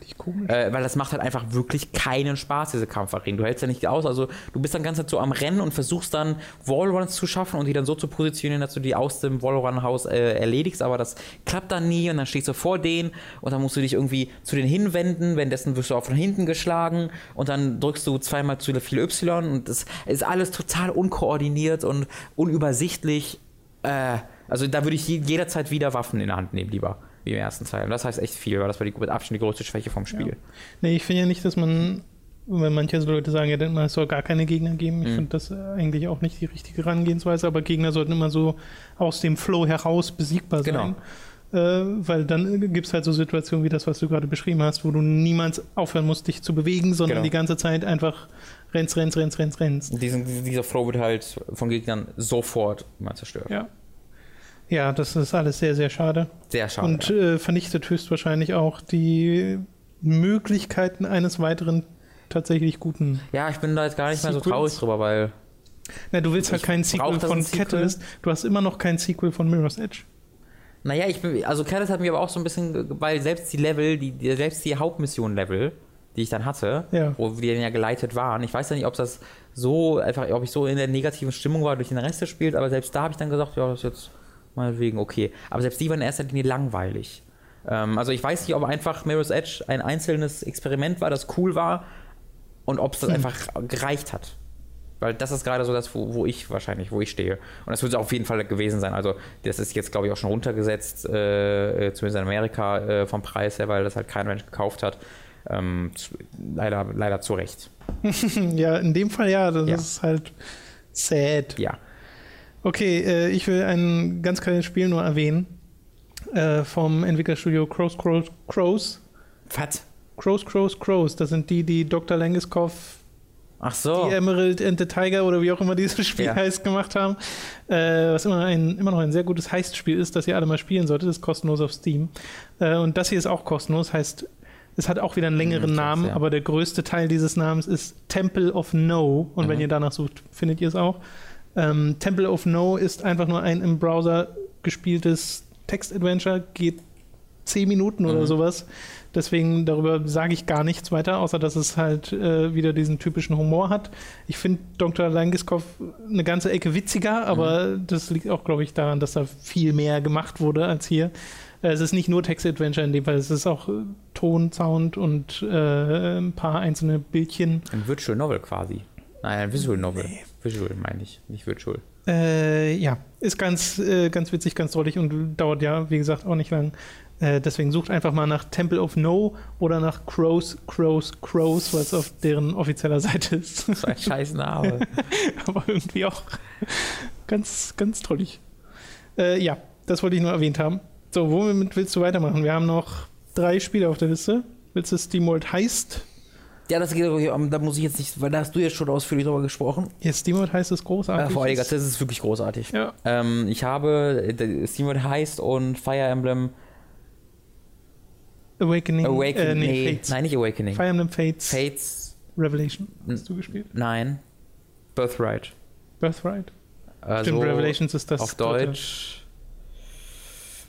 Äh, weil das macht halt einfach wirklich keinen Spaß, diese Kampfarenen. Du hältst ja nicht aus. Also du bist dann ganz Zeit so am Rennen und versuchst dann Wallruns zu schaffen und die dann so zu positionieren, dass du die aus dem Wallrun-Haus äh, erledigst. Aber das klappt dann nie und dann stehst du vor denen und dann musst du dich irgendwie zu denen hinwenden. Währenddessen wirst du auch von hinten geschlagen und dann drückst du zweimal zu viel Y und das ist alles total unkoordiniert und unübersichtlich. Äh, also da würde ich je- jederzeit wieder Waffen in der Hand nehmen, lieber. Wie im ersten Teil. Und das heißt echt viel, weil das war die mit Abstand die größte Schwäche vom Spiel. Nee, ich finde ja nicht, dass man, wenn manche Leute sagen, ja, dann- es soll gar keine Gegner geben. Ich Mhm. finde das eigentlich auch nicht die richtige Herangehensweise, aber Gegner sollten immer so aus dem Flow heraus besiegbar sein. Äh, weil dann gibt es halt so Situationen wie das, was du gerade beschrieben hast, wo du niemals aufhören musst, dich zu bewegen, sondern Genau. die ganze Zeit einfach rennst, rennst, rennst, rennst, rennst. Diesen, dieser Flow wird halt von Gegnern sofort immer zerstört. Ja. Ja, das ist alles sehr, sehr schade. Sehr schade. Und ja. äh, vernichtet höchstwahrscheinlich auch die Möglichkeiten eines weiteren tatsächlich guten. ja, ich bin da jetzt gar nicht mehr so Sequels? traurig drüber, weil Na, du willst halt keinen Sequel von Sequel. Catalyst. Du hast immer noch kein Sequel von Mirror's Edge. Naja, ich bin, also Catalyst hat mir aber auch so ein bisschen, weil selbst die Level, die, die selbst die Hauptmission-Level, die ich dann hatte, Ja. wo wir dann ja geleitet waren, ich weiß ja nicht, ob das so einfach, ob ich so in der negativen Stimmung war durch den Rest des Spiels, aber selbst da habe ich dann gesagt, ja, das ist jetzt meinetwegen okay. Aber selbst die waren in erster Linie langweilig. Ähm, also ich weiß nicht, ob einfach Mirror's Edge ein einzelnes Experiment war, das cool war und ob es das einfach gereicht hat. Weil das ist gerade so das, wo, wo ich wahrscheinlich, wo ich stehe. Und das wird es auf jeden Fall gewesen sein. Also das ist jetzt, glaube ich, auch schon runtergesetzt, äh, äh, zumindest in Amerika äh, vom Preis her, weil das halt kein Mensch gekauft hat. Ähm, zu- leider, leider zu Recht. ja, in dem Fall ja. Das Ja. ist halt sad. Ja. Okay, äh, ich will ein ganz kleines Spiel nur erwähnen. Äh, vom Entwicklerstudio Crows, Crows, Crows. Was? Crows, Crows, Crows. Das sind die, die Dr. Langeskov Ach so. die Emerald and the Tiger oder wie auch immer dieses Spiel Ja. heißt, gemacht haben. Äh, was immer, ein, immer noch ein sehr gutes Heist-Spiel ist, das ihr alle mal spielen solltet. Das ist kostenlos auf Steam. Äh, und das hier ist auch kostenlos, heißt, es hat auch wieder einen längeren Hm, ich Namen, ja. aber der größte Teil dieses Namens ist Temple of No. Und wenn Mhm. ihr danach sucht, findet ihr es auch. Ähm, Temple of No ist einfach nur ein im Browser gespieltes Text-Adventure, geht zehn Minuten oder Mhm. sowas. Deswegen darüber sage ich gar nichts weiter, außer dass es halt äh, wieder diesen typischen Humor hat. Ich finde Dr. Langiskov eine ganze Ecke witziger, aber das liegt auch, glaube ich, daran, dass da viel mehr gemacht wurde als hier. Äh, Es ist nicht nur Text-Adventure in dem Fall, es ist auch äh, Ton, Sound und äh, ein paar einzelne Bildchen. Ein Virtual Novel quasi. Nein, ein Visual Novel. Visual meine ich, nicht Virtual. Äh, ja, ist ganz, äh, ganz witzig, ganz drollig und dauert ja, wie gesagt, auch nicht lang. Äh, deswegen sucht einfach mal nach Temple of No oder nach Crows, Crows, Crows, weil es auf deren offizieller Seite ist. So ein scheiß Name. Aber irgendwie auch ganz, ganz drollig. Äh, ja, das wollte ich nur erwähnt haben. So, womit willst du weitermachen? Wir haben noch drei Spiele auf der Liste. Willst du SteamWorld Heist? Ja, das geht, ähm, da muss ich jetzt nicht, weil da hast du jetzt schon ausführlich drüber gesprochen. Ja, SteamWorld Heist ist Äh, großartig. vor allem, das ist wirklich großartig. ja. Ähm, ich habe äh, SteamWorld Heist und Fire Emblem Awakening. Awakening. Äh, nee, Fates. nein, nicht Awakening. Fire Emblem Fates. Fates, Revelation. Hast du gespielt? nein. Birthright. Birthright. Also Stimmt, Revelations ist das. auf dritte. Deutsch.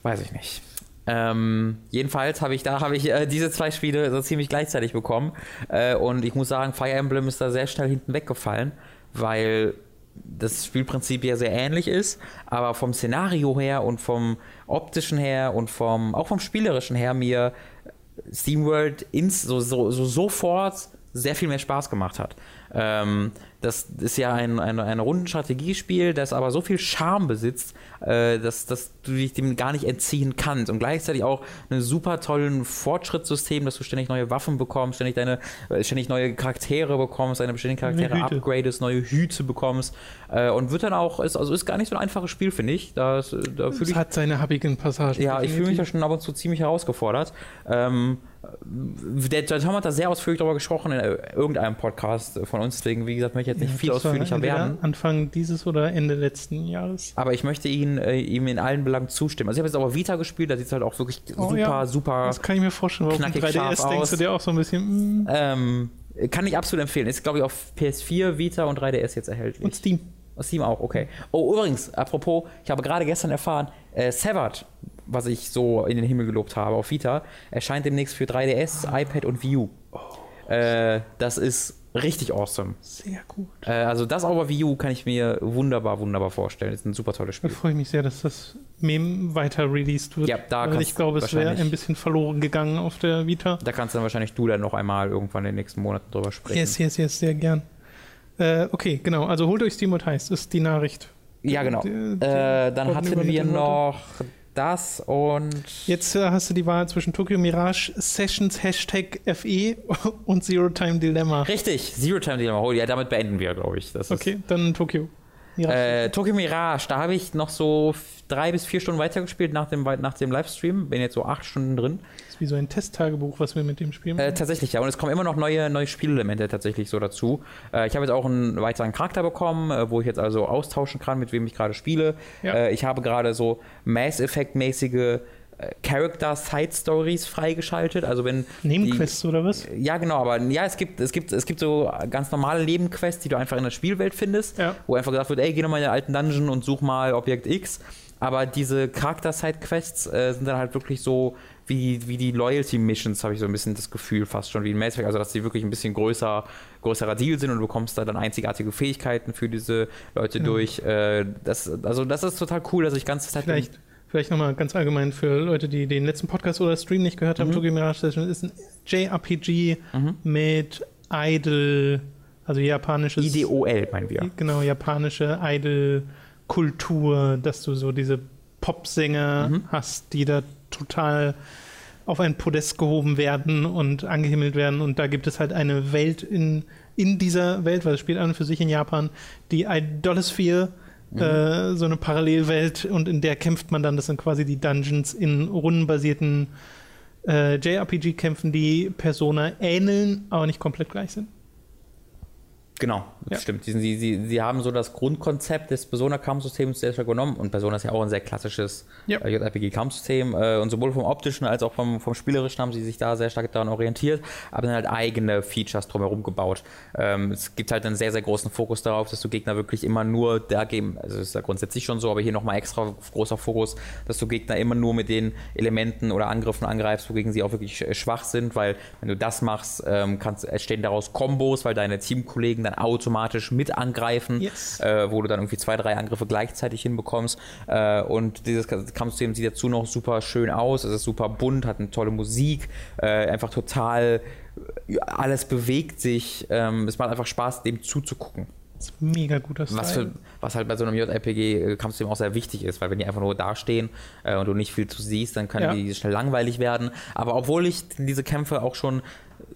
Weiß ich nicht. Ähm, jedenfalls habe ich da habe ich äh, diese zwei Spiele so ziemlich gleichzeitig bekommen äh, und ich muss sagen, Fire Emblem ist da sehr schnell hinten weggefallen, weil das Spielprinzip ja sehr ähnlich ist, aber vom Szenario her und vom optischen her und vom auch vom spielerischen her mir SteamWorld ins, so, so, so sofort sehr viel mehr Spaß gemacht hat. Ähm, das ist ja ein, ein, ein Rundenstrategiespiel, das aber so viel Charme besitzt, äh, dass, dass du dich dem gar nicht entziehen kannst. Und gleichzeitig auch ein super tollen Fortschrittssystem, dass du ständig neue Waffen bekommst, ständig deine, äh, ständig neue Charaktere bekommst, deine beständigen Charaktere upgradest, neue Hüte bekommst. Äh, und wird dann auch, ist, also ist gar nicht so ein einfaches Spiel, finde ich. Da, ist- da Es ich hat seine happigen Passagen. ja, ich fühle mich da definitiv. schon ab und zu ziemlich herausgefordert. Ähm, der, der Tom hat da sehr ausführlich darüber gesprochen in äh, irgendeinem Podcast von uns, deswegen, wie gesagt, möchte ich jetzt nicht Ja, viel ausführlicher werden. Anfang dieses oder Ende letzten Jahres. Aber ich möchte ihn, äh, ihm in allen Belangen zustimmen. Also ich habe jetzt aber Vita gespielt, da sieht es halt auch wirklich Oh, super, ja. super. Das kann ich mir vorstellen. weil knackig scharf 3DS denkst aus. du dir auch so ein bisschen. mm, Ähm, kann ich absolut empfehlen. Ist, glaube ich, auf PS4, Vita und 3DS jetzt erhältlich. Und Steam. Steam auch, okay. Oh, übrigens, apropos, ich habe gerade gestern erfahren, äh, Severed, was ich so in den Himmel gelobt habe auf Vita, erscheint demnächst für 3DS, iPad und Wii U. Äh, das ist richtig awesome. Sehr gut. Äh, also das aber Wii U kann ich mir wunderbar, wunderbar vorstellen. ist ein super tolles Da Spiel. freue ich mich sehr, dass das Meme weiter released wird. Ja, da weil ich glaube, es wäre ein bisschen verloren gegangen auf der Vita. Da kannst du dann wahrscheinlich du dann noch einmal irgendwann in den nächsten Monaten drüber sprechen. Yes, yes, yes, sehr gern. Äh, okay, genau. Also holt euch Steam und heißt, ist die Nachricht. Ja, genau. Die- die- Äh, dann hatten wir noch das und Jetzt äh, hast du die Wahl zwischen Tokyo Mirage Sessions Hashtag FE und Zero Time Dilemma. richtig, Zero Time Dilemma. Oh, ja, damit beenden wir, glaube ich. Das Okay, dann Tokyo. Mirage. Äh, Tokyo Mirage, da habe ich noch so drei bis vier Stunden weitergespielt nach dem, nach dem Livestream. Bin jetzt so acht Stunden drin. Das ist wie so ein Testtagebuch, was wir mit dem Spiel Äh, tatsächlich, ja. Und es kommen immer noch neue, neue Spielelemente tatsächlich so dazu. Äh, ich habe jetzt auch einen weiteren Charakter bekommen, äh, wo ich jetzt also austauschen kann, mit wem ich gerade spiele. Ja. Äh, ich habe gerade so Mass Effect-mäßige äh, Character-Side-Stories freigeschaltet. Also wenn die- Nebenquests oder was? Ja, genau, aber ja, es gibt, es gibt, es gibt so ganz normale Nebenquests, die du einfach in der Spielwelt findest, Ja. wo einfach gesagt wird, ey, geh nochmal in den alten Dungeon und such mal Objekt X. Aber diese Charakter-Side-Quests äh, sind dann halt wirklich so wie, wie die Loyalty-Missions, habe ich so ein bisschen das Gefühl, fast schon wie in Mass Effect, also dass die wirklich ein bisschen größer, größerer Deal sind und du bekommst da dann einzigartige Fähigkeiten für diese Leute Genau. durch. Äh, das, also das ist total cool, dass ich ganze Zeit Vielleicht, vielleicht nochmal ganz allgemein für Leute, die den letzten Podcast oder Stream nicht gehört haben. Mhm. Tokyo Mirage Session ist ein JRPG Mhm. mit Idol, also japanisches. IDOL, meinen wir. Genau, japanische Idol-Kultur, dass du so diese Popsänger Mhm. hast, die da total auf ein Podest gehoben werden und angehimmelt werden. Und da gibt es halt eine Welt in, in dieser Welt, weil es spielt an und für sich in Japan, die Idolosphere, Mhm. äh, so eine Parallelwelt und in der kämpft man dann, das sind quasi die Dungeons in rundenbasierten äh, JRPG-Kämpfen, die Persona ähneln, aber nicht komplett gleich sind. Genau. ja. stimmt. Sie, sie, sie, haben so das Grundkonzept des Persona-Kampfsystems sehr stark genommen und Persona ist ja auch ein sehr klassisches ja. äh, JRPG-Kampfsystem äh, und sowohl vom optischen als auch vom, vom spielerischen haben sie sich da sehr stark daran orientiert, aber dann halt eigene Features drumherum gebaut. Ähm, es gibt halt einen sehr, sehr großen Fokus darauf, dass du Gegner wirklich immer nur da geben, also ist ja grundsätzlich schon so, aber hier nochmal extra großer Fokus, dass du Gegner immer nur mit den Elementen oder Angriffen angreifst, wogegen sie auch wirklich schwach sind, weil wenn du das machst, ähm, kannst, entstehen daraus Kombos, weil deine Teamkollegen dann automatisch mit angreifen, yes. äh, wo du dann irgendwie zwei, drei Angriffe gleichzeitig hinbekommst. Äh, und dieses Kampfsystem sieht dazu noch super schön aus, es ist super bunt, hat eine tolle Musik, äh, einfach total alles bewegt sich. Ähm, es macht einfach Spaß, dem zuzugucken. Das ist mega guter Style. Was, für, was halt bei so einem JRPG-Kampfsystem auch sehr wichtig ist, weil wenn die einfach nur dastehen äh, und du nicht viel zu siehst, dann können ja. die schnell langweilig werden. Aber obwohl ich diese Kämpfe auch schon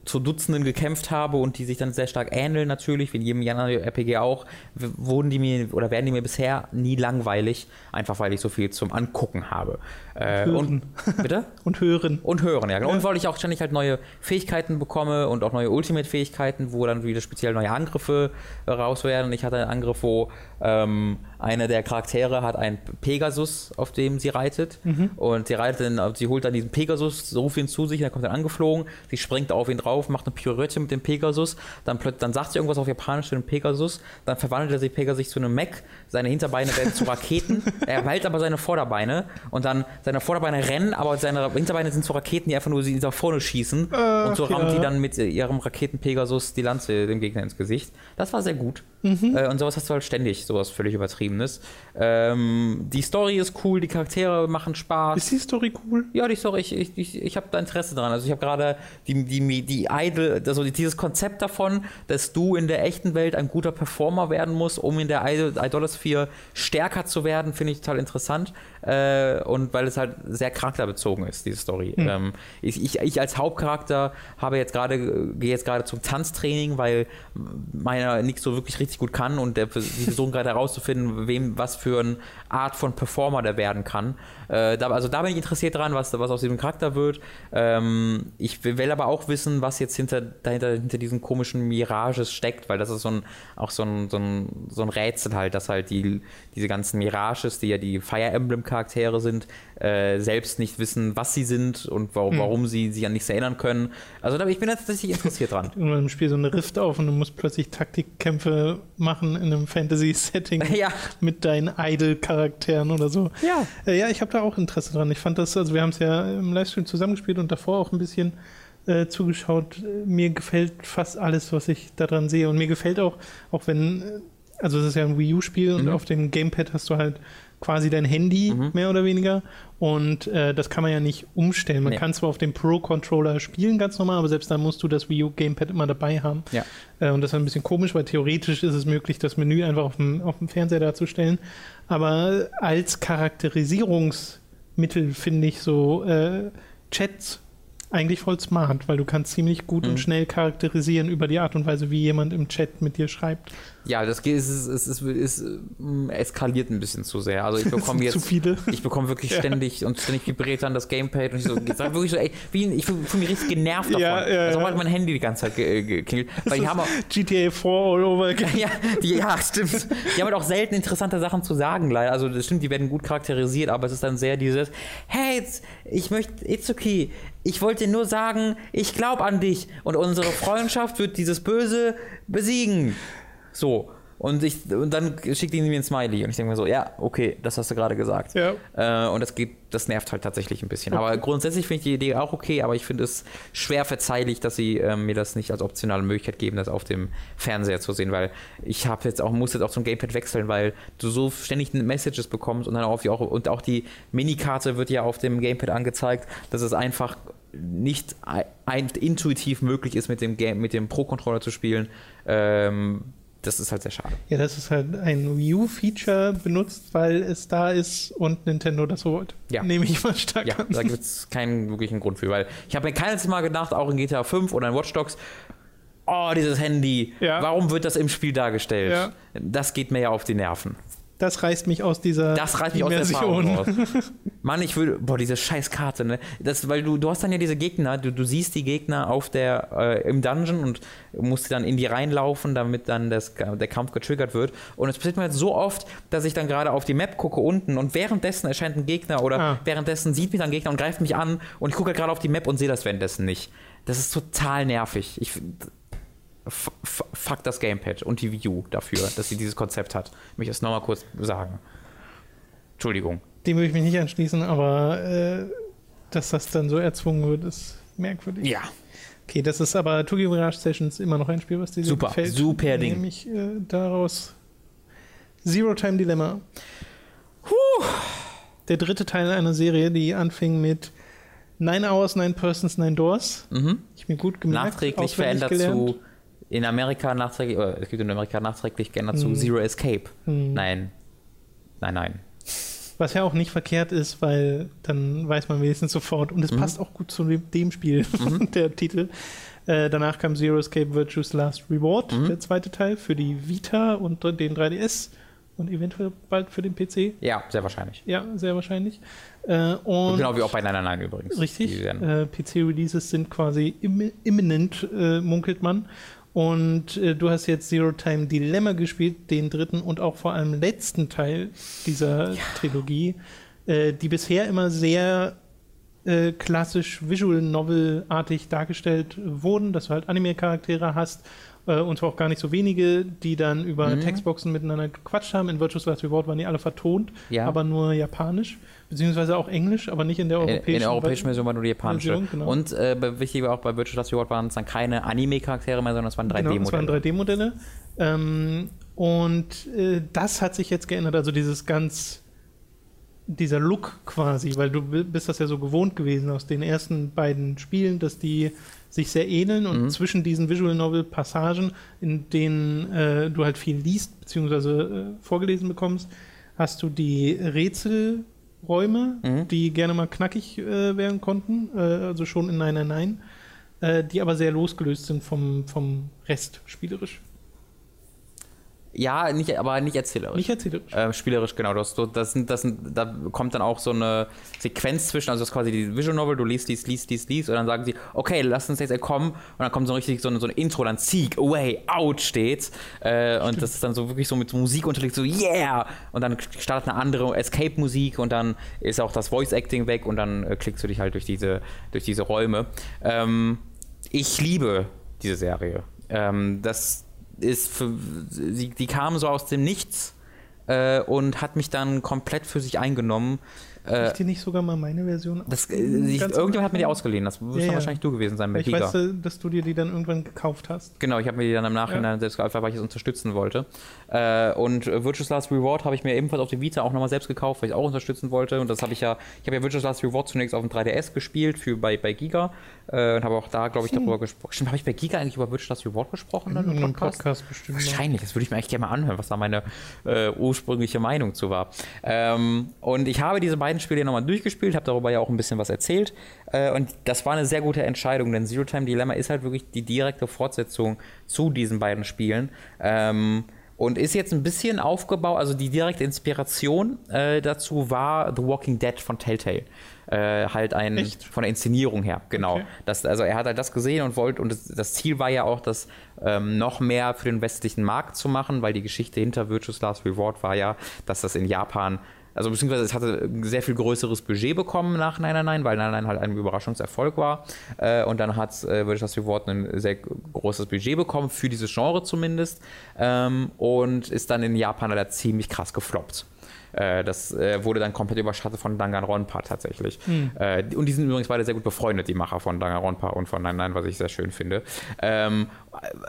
zu Dutzenden gekämpft habe und die sich dann sehr stark ähneln natürlich, wie in jedem anderen RPG auch, wurden die mir oder werden die mir bisher nie langweilig, einfach weil ich so viel zum Angucken habe. Äh, und, bitte? und hören. Und hören, ja, genau. Ja. Und weil ich auch ständig halt neue Fähigkeiten bekomme und auch neue Ultimate-Fähigkeiten, wo dann wieder speziell neue Angriffe raus werden. Ich hatte einen Angriff, wo ähm, einer der Charaktere hat einen Pegasus, auf dem sie reitet. Mhm. Und sie reitet dann, sie holt dann diesen Pegasus, ruft ihn zu sich, dann kommt er angeflogen, sie springt auf ihn drauf, macht eine Pirouette mit dem Pegasus, dann, dann sagt sie irgendwas auf Japanisch zu dem Pegasus, dann verwandelt er sich Pegasus zu einem Mech, seine Hinterbeine werden zu Raketen, er behält aber seine Vorderbeine und dann seine Vorderbeine rennen, aber seine Hinterbeine sind zu Raketen, die einfach nur sie nach vorne schießen äh, und so rammt die dann mit ihrem Raketen-Pegasus die Lanze dem Gegner ins Gesicht. Das war sehr gut. Mhm. Äh, und sowas hast du halt ständig, sowas völlig Übertriebenes. Ähm, die Story ist cool, die Charaktere machen Spaß. Ist die Story cool? Ja, die Story, ich, ich, ich, ich habe da Interesse dran. Also ich habe gerade die, die, die Idol, also dieses Konzept davon, dass du in der echten Welt ein guter Performer werden musst, um in der Idol, Idolosphere stärker zu werden, finde ich total interessant. Äh, und weil es halt sehr charakterbezogen ist, diese Story. Mhm. Ähm, ich, ich, ich, als Hauptcharakter habe jetzt gerade, gehe jetzt gerade zum Tanztraining, weil meiner nicht so wirklich richtig gut kann und der versucht gerade herauszufinden, wem was für eine Art von Performer der werden kann. Äh, da, also da bin ich interessiert dran, was, was aus diesem Charakter wird. Ähm, ich will aber auch wissen, was jetzt hinter, dahinter, hinter diesen komischen Mirages steckt, weil das ist so ein, auch so ein, so, ein, so ein Rätsel halt, dass halt die, diese ganzen Mirages, die ja die Fire Emblem Charaktere sind, äh, selbst nicht wissen, was sie sind und warum, hm. warum sie sich an nichts erinnern können. Also da, ich bin tatsächlich interessiert dran. Und im Spiel so eine Rift auf und du musst plötzlich Taktikkämpfe machen in einem Fantasy-Setting ja. mit deinen Idol-Charakteren oder so. Ja. Äh, ja, ich habe da auch Interesse dran. Ich fand das, also wir haben es ja im Livestream zusammengespielt und davor auch ein bisschen äh, zugeschaut. Mir gefällt fast alles, was ich daran sehe. Und mir gefällt auch, auch wenn, äh, also es ist ja ein Wii U-Spiel mhm. und auf dem Gamepad hast du halt quasi dein Handy, mhm. mehr oder weniger. Und äh, das kann man ja nicht umstellen. Man nee. kann zwar auf dem Pro-Controller spielen, ganz normal, aber selbst dann musst du das Wii U Gamepad immer dabei haben. Ja. Äh, und das ist ein bisschen komisch, weil theoretisch ist es möglich, das Menü einfach auf dem, auf dem Fernseher darzustellen. Aber als Charakterisierungsmittel finde ich so äh, Chats eigentlich voll smart, weil du kannst ziemlich gut mhm. und schnell charakterisieren über die Art und Weise, wie jemand im Chat mit dir schreibt. Ja, das geht, es, ist, es es ist, mm, eskaliert ein bisschen zu sehr. Also ich bekomme jetzt, zu viele. ich bekomme wirklich ständig ja. und ständig vibriert an das Gamepad und ich so, ich sag wirklich so, ey, wie, ich fühle mich richtig genervt davon. Ja, ja, also ja. mein Handy die ganze Zeit geklingelt. Weil die haben auch, GTA 4 all over again. ja, die, ja, stimmt. Die haben halt auch selten interessante Sachen zu sagen, leider. Also das stimmt, die werden gut charakterisiert, aber es ist dann sehr dieses, hey, ich möchte, it's okay. Ich wollte nur sagen, ich glaube an dich und unsere Freundschaft wird dieses Böse besiegen. So. Und, ich, und dann schickt ihn mir ein Smiley. Und ich denke mir so, ja, okay, das hast du gerade gesagt. Ja. Äh, und das geht, das nervt halt tatsächlich ein bisschen. Okay. Aber grundsätzlich finde ich die Idee auch okay, aber ich finde es schwer verzeihlich, dass sie äh, mir das nicht als optionale Möglichkeit geben, das auf dem Fernseher zu sehen, weil ich habe jetzt auch, muss jetzt auch zum Gamepad wechseln, weil du so ständig Messages bekommst und dann auch, auch und auch die Minikarte wird ja auf dem Gamepad angezeigt, dass es einfach nicht ein, intuitiv möglich ist, mit dem Game, mit dem Pro-Controller zu spielen. Ähm, das ist halt sehr schade. Ja, das ist halt ein Wii U-Feature benutzt, weil es da ist und Nintendo das so wollte. Ja. Nehme ich mal stark ja, an. Da gibt es keinen wirklichen Grund für, weil ich habe mir keines Mal gedacht, auch in GTA 5 oder in Watch Dogs, oh, dieses Handy, ja. warum wird das im Spiel dargestellt? Ja. Das geht mir ja auf die Nerven. Das reißt mich aus dieser Das reißt mich Immersion. aus der Erfahrung raus. Mann, ich würde, boah, diese scheiß Karte, ne? Das, weil du, du hast dann ja diese Gegner, du, du siehst die Gegner auf der, äh, im Dungeon und musst dann in die reinlaufen, damit dann das, der Kampf getriggert wird. Und es passiert mir jetzt so oft, dass ich dann gerade auf die Map gucke unten und währenddessen erscheint ein Gegner oder Ah. währenddessen sieht mich dann ein Gegner und greift mich an und ich gucke halt gerade auf die Map und sehe das währenddessen nicht. Das ist total nervig. Ich, fuck das Gamepad und die U dafür, dass sie dieses Konzept hat. Ich möchte das nochmal kurz sagen. Entschuldigung. Dem würde ich mich nicht anschließen, aber äh, dass das dann so erzwungen wird, ist merkwürdig. Ja. Okay, das ist aber Tokyo Mirage Sessions immer noch ein Spiel, was dir Super, gefällt. super Ding. Nämlich äh, daraus Zero Time Dilemma. Der dritte Teil einer Serie, die anfing mit Nine Hours, Nine Persons, Nine Doors. Mhm. Ich mir gut gemerkt. Nachträglich verändert gelernt. zu in Amerika nachträglich, oder es gibt in Amerika nachträglich geändert Hm. zu Zero Escape. Hm. Nein. Nein, nein. Was ja auch nicht verkehrt ist, weil dann weiß man wenigstens sofort und es Mhm. passt auch gut zu dem, Spiel, der Titel. Äh, danach kam Zero Escape Virtue's Last Reward, Mhm. der zweite Teil für die Vita und den 3DS und eventuell bald für den PC. Ja, sehr wahrscheinlich. Ja, sehr wahrscheinlich. Äh, und genau wie auch bei Nein, nein, nein übrigens. Richtig. Äh, PC-Releases sind quasi im, imminent, äh, munkelt man. Und äh, du hast jetzt Zero Time Dilemma gespielt, den dritten und auch vor allem letzten Teil dieser Trilogie, äh, die bisher immer sehr äh, klassisch Visual Novel-artig dargestellt wurden, dass du halt Anime-Charaktere hast äh, und zwar auch gar nicht so wenige, die dann über Mhm. Textboxen miteinander gequatscht haben. In Virtuous Last Reward waren die alle vertont, Ja. aber nur japanisch, beziehungsweise auch englisch, aber nicht in der europäischen in der europäischen Version war nur die japanische. Version, genau. Und äh, wichtig war auch bei Virtual Last Reward waren es dann keine Anime-Charaktere mehr, sondern es waren 3D-Modelle. Genau, es waren 3D-Modelle. Ähm, und äh, das hat sich jetzt geändert, also dieses ganz, dieser Look quasi, weil du bi- bist das ja so gewohnt gewesen aus den ersten beiden Spielen, dass die sich sehr ähneln und Mhm. zwischen diesen Visual Novel Passagen, in denen äh, du halt viel liest bzw. Äh, vorgelesen bekommst, hast du die Rätselräume, Mhm. die gerne mal knackig äh, werden konnten, äh, also schon in Nein, Nein, Nein, äh, die aber sehr losgelöst sind vom, vom Rest spielerisch. Ja, nicht, aber nicht erzählerisch. Nicht erzählerisch. Äh, spielerisch, genau. Das, das, sind, das sind, da kommt dann auch so eine Sequenz zwischen, also das ist quasi die Visual Novel, du liest, liest, liest, liest, liest, und dann sagen sie, okay, lass uns jetzt kommen, und dann kommt so richtig so eine, so eine Intro, dann Seek, Away, Out steht, äh, und das ist dann so wirklich so mit Musik unterlegt, so yeah, und dann startet eine andere Escape-Musik, und dann ist auch das Voice-Acting weg, und dann äh, klickst du dich halt durch diese, durch diese Räume. Ähm, ich liebe diese Serie. Ähm, das ist für, sie, die kam so aus dem Nichts äh, und hat mich dann komplett für sich eingenommen. Äh, ich dir nicht sogar mal meine Version das, äh, ich, ganz irgendjemand hat mir die ausgeliehen. Das muss Ja, ja. wahrscheinlich du gewesen sein bei Ich Giga. weiß, äh, dass du dir die dann irgendwann gekauft hast. Genau, ich habe mir die dann im Nachhinein selbst gekauft, weil ich es unterstützen wollte. Äh, und äh, Virtuous Last Reward habe ich mir ebenfalls auf die Vita auch nochmal selbst gekauft, weil ich es auch unterstützen wollte. Und das habe ich ja, ich habe ja Virtuous Last Reward zunächst auf dem 3DS gespielt für, bei, bei Giga äh, und habe auch da, glaube ich, Hm. darüber gesprochen. Stimmt, habe ich bei Giga eigentlich über Virtuous Last Reward gesprochen? Dann In einem Podcast? Podcast bestimmt. Wahrscheinlich, das würde ich mir eigentlich gerne mal anhören, was da meine äh, ursprüngliche Meinung zu war. Ähm, und ich habe diese beiden Spiele nochmal durchgespielt, habe darüber ja auch ein bisschen was erzählt. Äh, und das war eine sehr gute Entscheidung, denn Zero Time Dilemma ist halt wirklich die direkte Fortsetzung zu diesen beiden Spielen. Ähm, und ist jetzt ein bisschen aufgebaut, also die direkte Inspiration äh, dazu war The Walking Dead von Telltale. Äh, halt ein Echt? von der Inszenierung her, genau. Okay. Das, also er hat halt das gesehen und wollte, und das, das Ziel war ja auch, das ähm, noch mehr für den westlichen Markt zu machen, weil die Geschichte hinter Virtuous Last Reward war ja, dass das in Japan, also beziehungsweise es hatte ein sehr viel größeres Budget bekommen nach Nein, Nein, Nein, weil Nein, Nein halt ein Überraschungserfolg war. Äh, und dann hat äh, Virtuous Last Reward ein sehr großes Budget bekommen, für dieses Genre zumindest, ähm, und ist dann in Japan leider ziemlich krass gefloppt. Äh, das äh, wurde dann komplett überschattet von Danganronpa tatsächlich. Äh, die- und die sind übrigens beide sehr gut befreundet, die Macher von Danganronpa und von Nein Nein, was ich sehr schön finde. Ähm,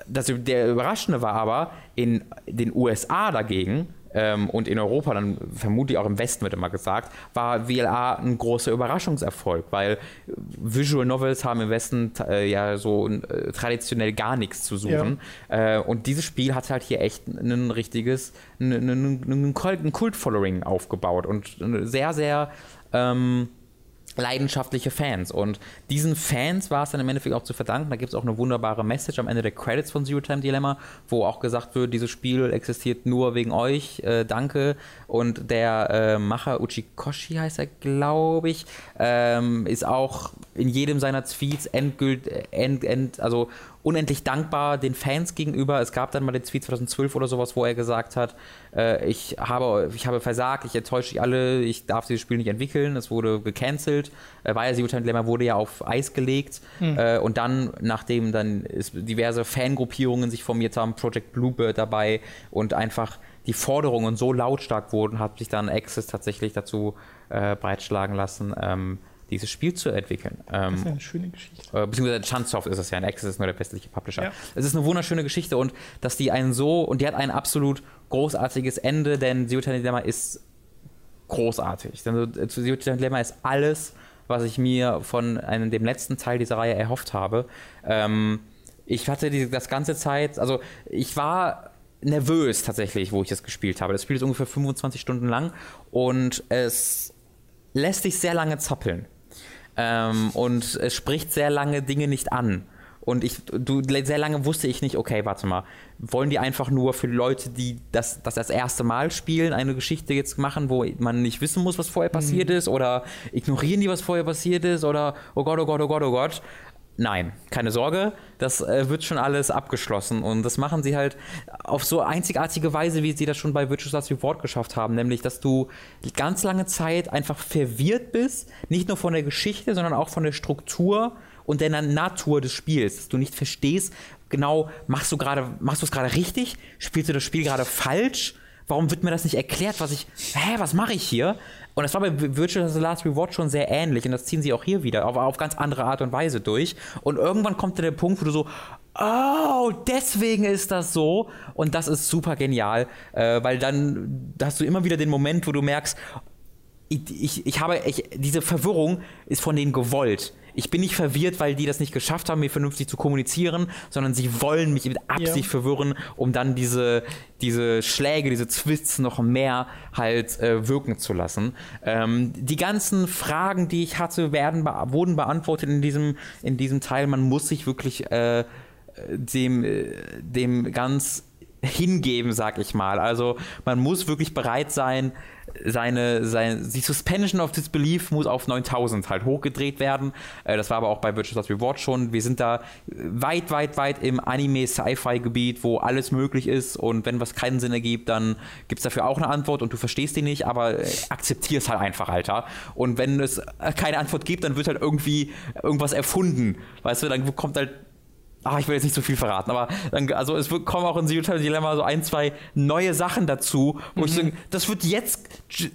das, der Überraschende war aber, in den USA dagegen ähm, und in Europa, dann vermutlich auch im Westen wird immer gesagt, war WLA ein großer Überraschungserfolg, weil Visual Novels haben im Westen äh, ja so äh, traditionell gar nichts zu suchen. Äh, und dieses Spiel hat halt hier echt ein richtiges, ein, ein, ein Kult- ein Kult-Following aufgebaut und eine sehr, sehr ähm, leidenschaftliche Fans. Und diesen Fans war es dann im Endeffekt auch zu verdanken. Da gibt es auch eine wunderbare Message am Ende der Credits von Zero Time Dilemma, wo auch gesagt wird, dieses Spiel existiert nur wegen euch. Äh, danke. Und der äh, Macher Uchikoshi heißt er, glaube ich, ähm, ist auch in jedem seiner Tweets endgültig, end, end, also unendlich dankbar den Fans gegenüber. Es gab dann mal den Tweet 2012 oder sowas, wo er gesagt hat, äh, ich, habe, ich habe versagt, ich enttäusche alle, ich darf dieses Spiel nicht entwickeln. Es wurde gecancelt. Äh, weil Zero Time Dilemma wurde ja auf Eis gelegt. Mhm. Äh, und dann, nachdem dann diverse Fangruppierungen sich formiert haben, Project Bluebird dabei und einfach die Forderungen so lautstark wurden, hat sich dann Access tatsächlich dazu äh, breitschlagen lassen, ähm, dieses Spiel zu entwickeln. Ähm, das ist eine schöne Geschichte. Äh, beziehungsweise Chunsoft ist es ja, ein Access ist nur der westliche Publisher. Ja. Es ist eine wunderschöne Geschichte und dass die einen so, und die hat ein absolut großartiges Ende, denn Zero Dilemma ist großartig. Denn Zero Dilemma ist alles, was ich mir von einem, dem letzten Teil dieser Reihe erhofft habe. Ähm, ich hatte die, das ganze Zeit, also ich war nervös tatsächlich, wo ich das gespielt habe. Das Spiel ist ungefähr 25 Stunden lang und es lässt sich sehr lange zappeln. Ähm, und es spricht sehr lange Dinge nicht an. Und ich, du, sehr lange wusste ich nicht, okay, warte mal, wollen die einfach nur für Leute, die das, das das erste Mal spielen, eine Geschichte jetzt machen, wo man nicht wissen muss, was vorher passiert mhm. ist, oder ignorieren die, was vorher passiert ist, oder oh Gott, oh Gott, oh Gott, oh Gott. Nein, keine Sorge, das äh, wird schon alles abgeschlossen und das machen sie halt auf so einzigartige Weise, wie sie das schon bei Virtual Last Reward geschafft haben, nämlich dass du ganz lange Zeit einfach verwirrt bist, nicht nur von der Geschichte, sondern auch von der Struktur und der Natur des Spiels, dass du nicht verstehst, genau, machst du gerade, machst du es gerade richtig, spielst du das Spiel gerade falsch? Warum wird mir das nicht erklärt, was ich, hä, was mache ich hier? Und das war bei Virtual The Last Reward schon sehr ähnlich und das ziehen sie auch hier wieder, aber auf ganz andere Art und Weise durch. Und irgendwann kommt dann der Punkt, wo du so, oh, deswegen ist das so. Und das ist super genial, äh, weil dann hast du immer wieder den Moment, wo du merkst, ich, ich, habe, ich, diese Verwirrung ist von denen gewollt ich bin nicht verwirrt, weil die das nicht geschafft haben, mir vernünftig zu kommunizieren, sondern sie wollen mich mit Absicht ja. verwirren, um dann diese, diese Schläge, diese Twists noch mehr halt äh, wirken zu lassen. Ähm, die ganzen Fragen, die ich hatte, werden, wurden beantwortet in diesem, in diesem Teil. Man muss sich wirklich äh, dem, äh, dem ganz hingeben, sag ich mal. Also man muss wirklich bereit sein, seine, seine die Suspension of Disbelief muss auf 9000 halt hochgedreht werden. Äh, das war aber auch bei Virtual Last Reward schon. Wir sind da weit, weit, weit im Anime-Sci-Fi-Gebiet, wo alles möglich ist und wenn was keinen Sinn ergibt, dann gibt es dafür auch eine Antwort und du verstehst die nicht, aber äh, akzeptier es halt einfach, Alter. Und wenn es keine Antwort gibt, dann wird halt irgendwie irgendwas erfunden. Weißt du, dann kommt halt Ach, ich will jetzt nicht so viel verraten, aber dann, also es wird, kommen auch in Zero Dilemma so ein, zwei neue Sachen dazu, wo mhm. ich denke, das wird jetzt,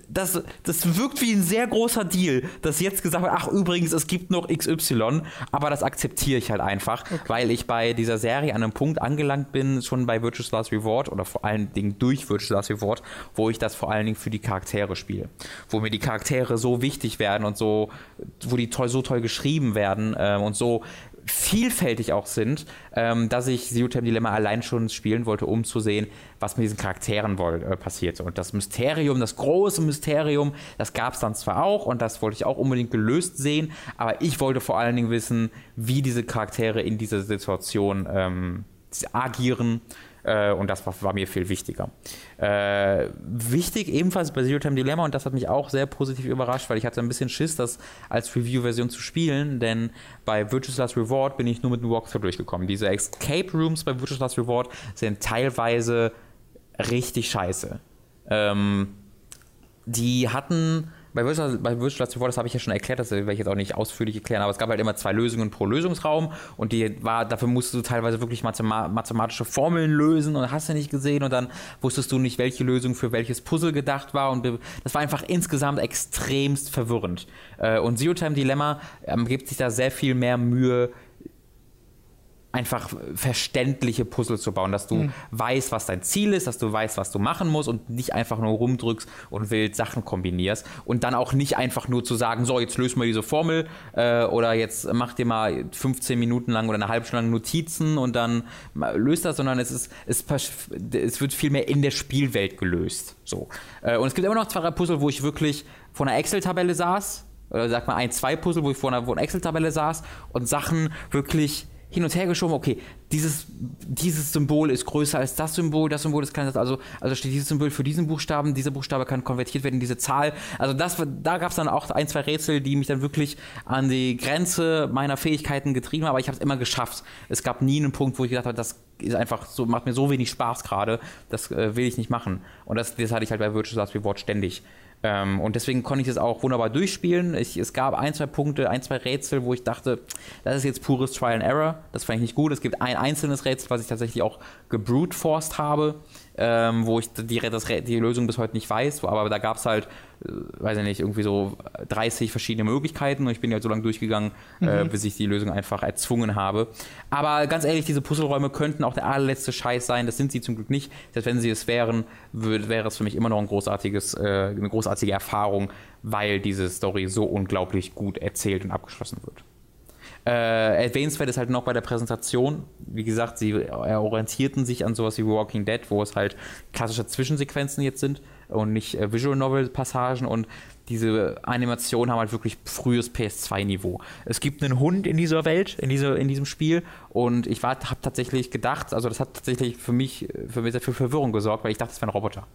das, das wirkt wie ein sehr großer Deal, dass jetzt gesagt wird, ach übrigens, es gibt noch XY, aber das akzeptiere ich halt einfach, okay. weil ich bei dieser Serie an einem Punkt angelangt bin, schon bei Virtuous Last Reward oder vor allen Dingen durch Virtuous Last Reward, wo ich das vor allen Dingen für die Charaktere spiele. Wo mir die Charaktere so wichtig werden und so, wo die toll, so toll geschrieben werden äh, und so vielfältig auch sind, ähm, dass ich Time Dilemma allein schon spielen wollte, um zu sehen, was mit diesen Charakteren wohl, äh, passiert. Und das Mysterium, das große Mysterium, das gab es dann zwar auch und das wollte ich auch unbedingt gelöst sehen, aber ich wollte vor allen Dingen wissen, wie diese Charaktere in dieser Situation ähm, agieren äh, und das war, war, mir viel wichtiger. Äh, wichtig ebenfalls bei Zero Time Dilemma, und das hat mich auch sehr positiv überrascht, weil ich hatte ein bisschen Schiss, das als Review-Version zu spielen, denn bei Virtuous Last Reward bin ich nur mit einem Walkthrough durchgekommen. Diese Escape Rooms bei Virtuous Last Reward sind teilweise richtig scheiße. Ähm, die hatten bei Virtual, bei Virtual Last das habe ich ja schon erklärt, das werde ich jetzt auch nicht ausführlich erklären, aber es gab halt immer zwei Lösungen pro Lösungsraum und die war, dafür musstest du teilweise wirklich mathematische Formeln lösen und hast du nicht gesehen und dann wusstest du nicht, welche Lösung für welches Puzzle gedacht war und das war einfach insgesamt extremst verwirrend. Äh, und Zero Time Dilemma ähm, gibt sich da sehr viel mehr Mühe, einfach verständliche Puzzle zu bauen, dass du mhm. weißt, was dein Ziel ist, dass du weißt, was du machen musst und nicht einfach nur rumdrückst und wild Sachen kombinierst und dann auch nicht einfach nur zu sagen, so, jetzt lösen wir diese Formel äh, oder jetzt mach dir mal 15 Minuten lang oder eine halbe Stunde lang Notizen und dann löst das, sondern es ist, es, es wird viel mehr in der Spielwelt gelöst. So. Äh, und es gibt immer noch zwei Puzzle, wo ich wirklich vor einer Excel-Tabelle saß oder sag mal ein, zwei Puzzle, wo ich vor einer, einer Excel-Tabelle saß und Sachen wirklich hin und her geschoben, okay, dieses, dieses Symbol ist größer als das Symbol, das Symbol ist kleiner, also, also steht dieses Symbol für diesen Buchstaben, dieser Buchstabe kann konvertiert werden in diese Zahl. Also das, da gab es dann auch ein, zwei Rätsel, die mich dann wirklich an die Grenze meiner Fähigkeiten getrieben haben, aber ich habe es immer geschafft. Es gab nie einen Punkt, wo ich gedacht habe, das ist einfach so, macht mir so wenig Spaß gerade, das äh, will ich nicht machen. Und das, das hatte ich halt bei Virtual Last Reward ständig. Ähm, und deswegen konnte ich das auch wunderbar durchspielen. Ich, es gab ein, zwei Punkte, ein, zwei Rätsel, wo ich dachte, das ist jetzt pures Trial and Error. Das fand ich nicht gut. Es gibt ein einzelnes Rätsel, was ich tatsächlich auch gebrute forced habe ähm, wo ich die, das, die Lösung bis heute nicht weiß, aber da gab es halt, äh, weiß ich nicht, irgendwie so 30 verschiedene Möglichkeiten und ich bin ja so lange durchgegangen, äh, mhm. äh, bis ich die Lösung einfach erzwungen habe. Aber ganz ehrlich, diese Puzzleräume könnten auch der allerletzte Scheiß sein, das sind sie zum Glück nicht. Selbst wenn sie es wären, würd, wäre es für mich immer noch ein großartiges, äh, eine großartige Erfahrung, weil diese Story so unglaublich gut erzählt und abgeschlossen wird. Äh, erwähnenswert ist halt noch bei der Präsentation, wie gesagt, sie orientierten sich an sowas wie Walking Dead, wo es halt klassische Zwischensequenzen jetzt sind und nicht äh, Visual Novel Passagen und diese Animationen haben halt wirklich frühes PS2-Niveau. Es gibt einen Hund in dieser Welt, in, diese, in diesem Spiel und ich habe tatsächlich gedacht, also das hat tatsächlich für mich, für mich für Verwirrung gesorgt, weil ich dachte, es wäre ein Roboter.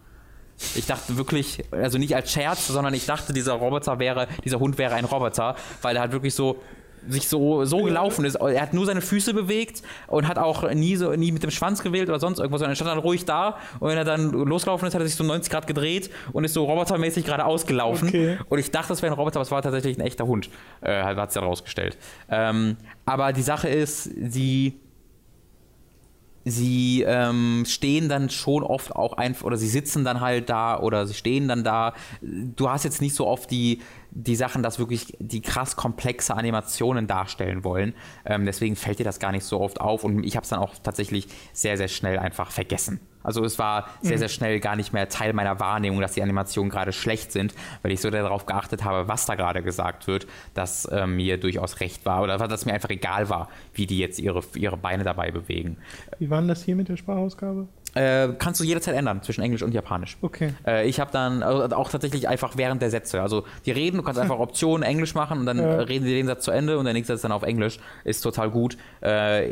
Ich dachte wirklich, also nicht als Scherz, sondern ich dachte, dieser Roboter wäre, dieser Hund wäre ein Roboter, weil er halt wirklich so sich so, so gelaufen ist. Er hat nur seine Füße bewegt und hat auch nie, so, nie mit dem Schwanz gewählt oder sonst irgendwas, sondern er stand dann ruhig da und wenn er dann losgelaufen ist, hat er sich so 90 Grad gedreht und ist so robotermäßig gerade ausgelaufen. Okay. Und ich dachte, das wäre ein Roboter, aber es war tatsächlich ein echter Hund, äh, hat es dann rausgestellt. Ähm, aber die Sache ist, sie sie ähm, stehen dann schon oft auch einfach, oder sie sitzen dann halt da oder sie stehen dann da. Du hast jetzt nicht so oft die, die Sachen, dass wirklich die krass komplexe Animationen darstellen wollen. Ähm, deswegen fällt dir das gar nicht so oft auf und ich habe es dann auch tatsächlich sehr, sehr schnell einfach vergessen. Also es war sehr, mhm. sehr schnell gar nicht mehr Teil meiner Wahrnehmung, dass die Animationen gerade schlecht sind, weil ich so darauf geachtet habe, was da gerade gesagt wird, dass äh, mir durchaus recht war oder dass mir einfach egal war, wie die jetzt ihre, ihre Beine dabei bewegen. Wie war denn das hier mit der Sprachausgabe? Äh, kannst du jederzeit ändern zwischen Englisch und Japanisch. Okay. Äh, ich habe dann also auch tatsächlich einfach während der Sätze. Also die reden, du kannst einfach Optionen Englisch machen und dann ja. reden sie den Satz zu Ende und der nächste Satz dann auf Englisch. Ist total gut. Äh,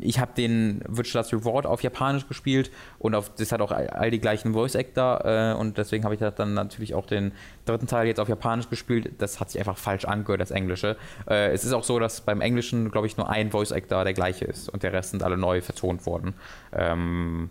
ich habe den Virtual Last Reward auf Japanisch gespielt und auf, das hat auch all die gleichen Voice Actor äh, und deswegen habe ich dann natürlich auch den dritten Teil jetzt auf Japanisch gespielt. Das hat sich einfach falsch angehört, das Englische. Äh, es ist auch so, dass beim Englischen, glaube ich, nur ein Voice Actor der gleiche ist und der Rest sind alle neu vertont worden. Ähm,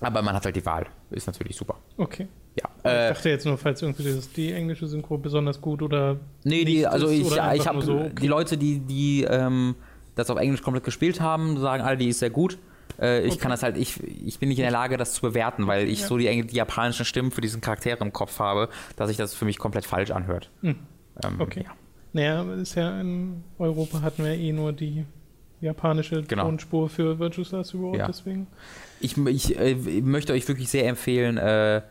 aber man hat halt die Wahl. Ist natürlich super. Okay. Ja. Ich äh, dachte jetzt nur, falls irgendwie das, die englische Synchro besonders gut oder. Nee, die, also ich, ja, ich habe so, okay. die Leute, die, die ähm, das auf Englisch komplett gespielt haben, sagen alle, die ist sehr gut. Äh, ich okay. kann das halt, ich, ich bin nicht in der Lage, das zu bewerten, weil ich ja. so die, die, japanischen Stimmen für diesen Charakter im Kopf habe, dass sich das für mich komplett falsch anhört. Hm. Ähm, okay. Ja. Naja, ist ja in Europa hatten wir eh nur die japanische genau. Tonspur für Virtual Last Reward, ja. deswegen. Ich, ich äh, möchte euch wirklich sehr empfehlen, äh,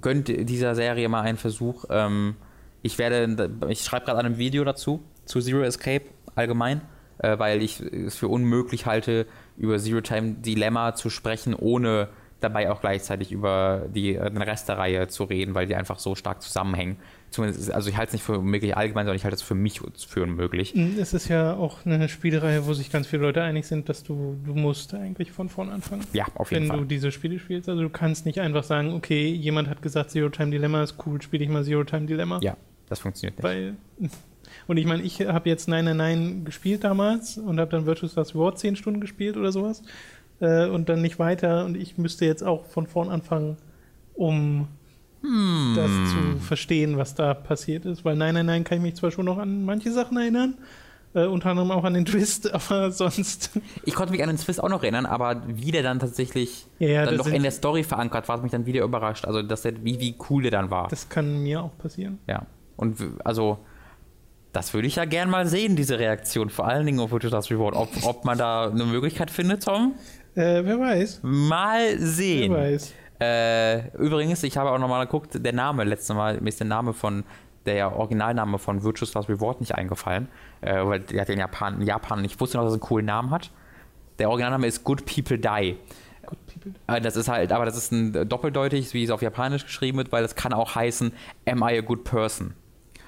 gönnt dieser Serie mal einen Versuch. Ähm, ich werde, ich schreibe gerade an einem Video dazu, zu Zero Escape allgemein, äh, weil ich es für unmöglich halte, über Zero Time Dilemma zu sprechen, ohne dabei auch gleichzeitig über die, den Rest der Reihe zu reden, weil die einfach so stark zusammenhängen zumindest, also ich halte es nicht für möglich allgemein, sondern ich halte es für mich für unmöglich. Mm, es ist ja auch eine Spielereihe, wo sich ganz viele Leute einig sind, dass du, du musst eigentlich von vorn anfangen. Ja, auf jeden wenn Fall. Wenn du diese Spiele spielst. Also du kannst nicht einfach sagen, okay, jemand hat gesagt, Zero Time Dilemma ist cool, spiele ich mal Zero Time Dilemma. Ja, das funktioniert nicht. Weil, und ich meine, ich habe jetzt Nein, Nein gespielt damals und habe dann Virtual Stars War 10 Stunden gespielt oder sowas äh, und dann nicht weiter und ich müsste jetzt auch von vorn anfangen, um hm. das zu verstehen, was da passiert ist. Weil nein, nein, nein, kann ich mich zwar schon noch an manche Sachen erinnern, äh, unter anderem auch an den Twist, aber sonst. Ich konnte mich an den Twist auch noch erinnern, aber wie der dann tatsächlich ja, ja, dann noch in der Story verankert war, hat mich dann wieder überrascht. Also, dass der, wie, wie cool der dann war. Das kann mir auch passieren. Ja. Und also, das würde ich ja gern mal sehen, diese Reaktion. Vor allen Dingen auf Last Reward. Ob, ob man da eine Möglichkeit findet, Tom? Äh, wer weiß. Mal sehen. Wer weiß. Äh, übrigens, ich habe auch nochmal geguckt, der Name, letztes Mal, mir ist der Name von, der Originalname von Virtuous Last Reward nicht eingefallen, äh, weil der hat den Japan, in Japan, ich wusste noch, dass er einen coolen Namen hat. Der Originalname ist Good People Die. Good People? Äh, das ist halt, aber das ist ein doppeldeutig, wie es auf Japanisch geschrieben wird, weil das kann auch heißen, Am I a good person?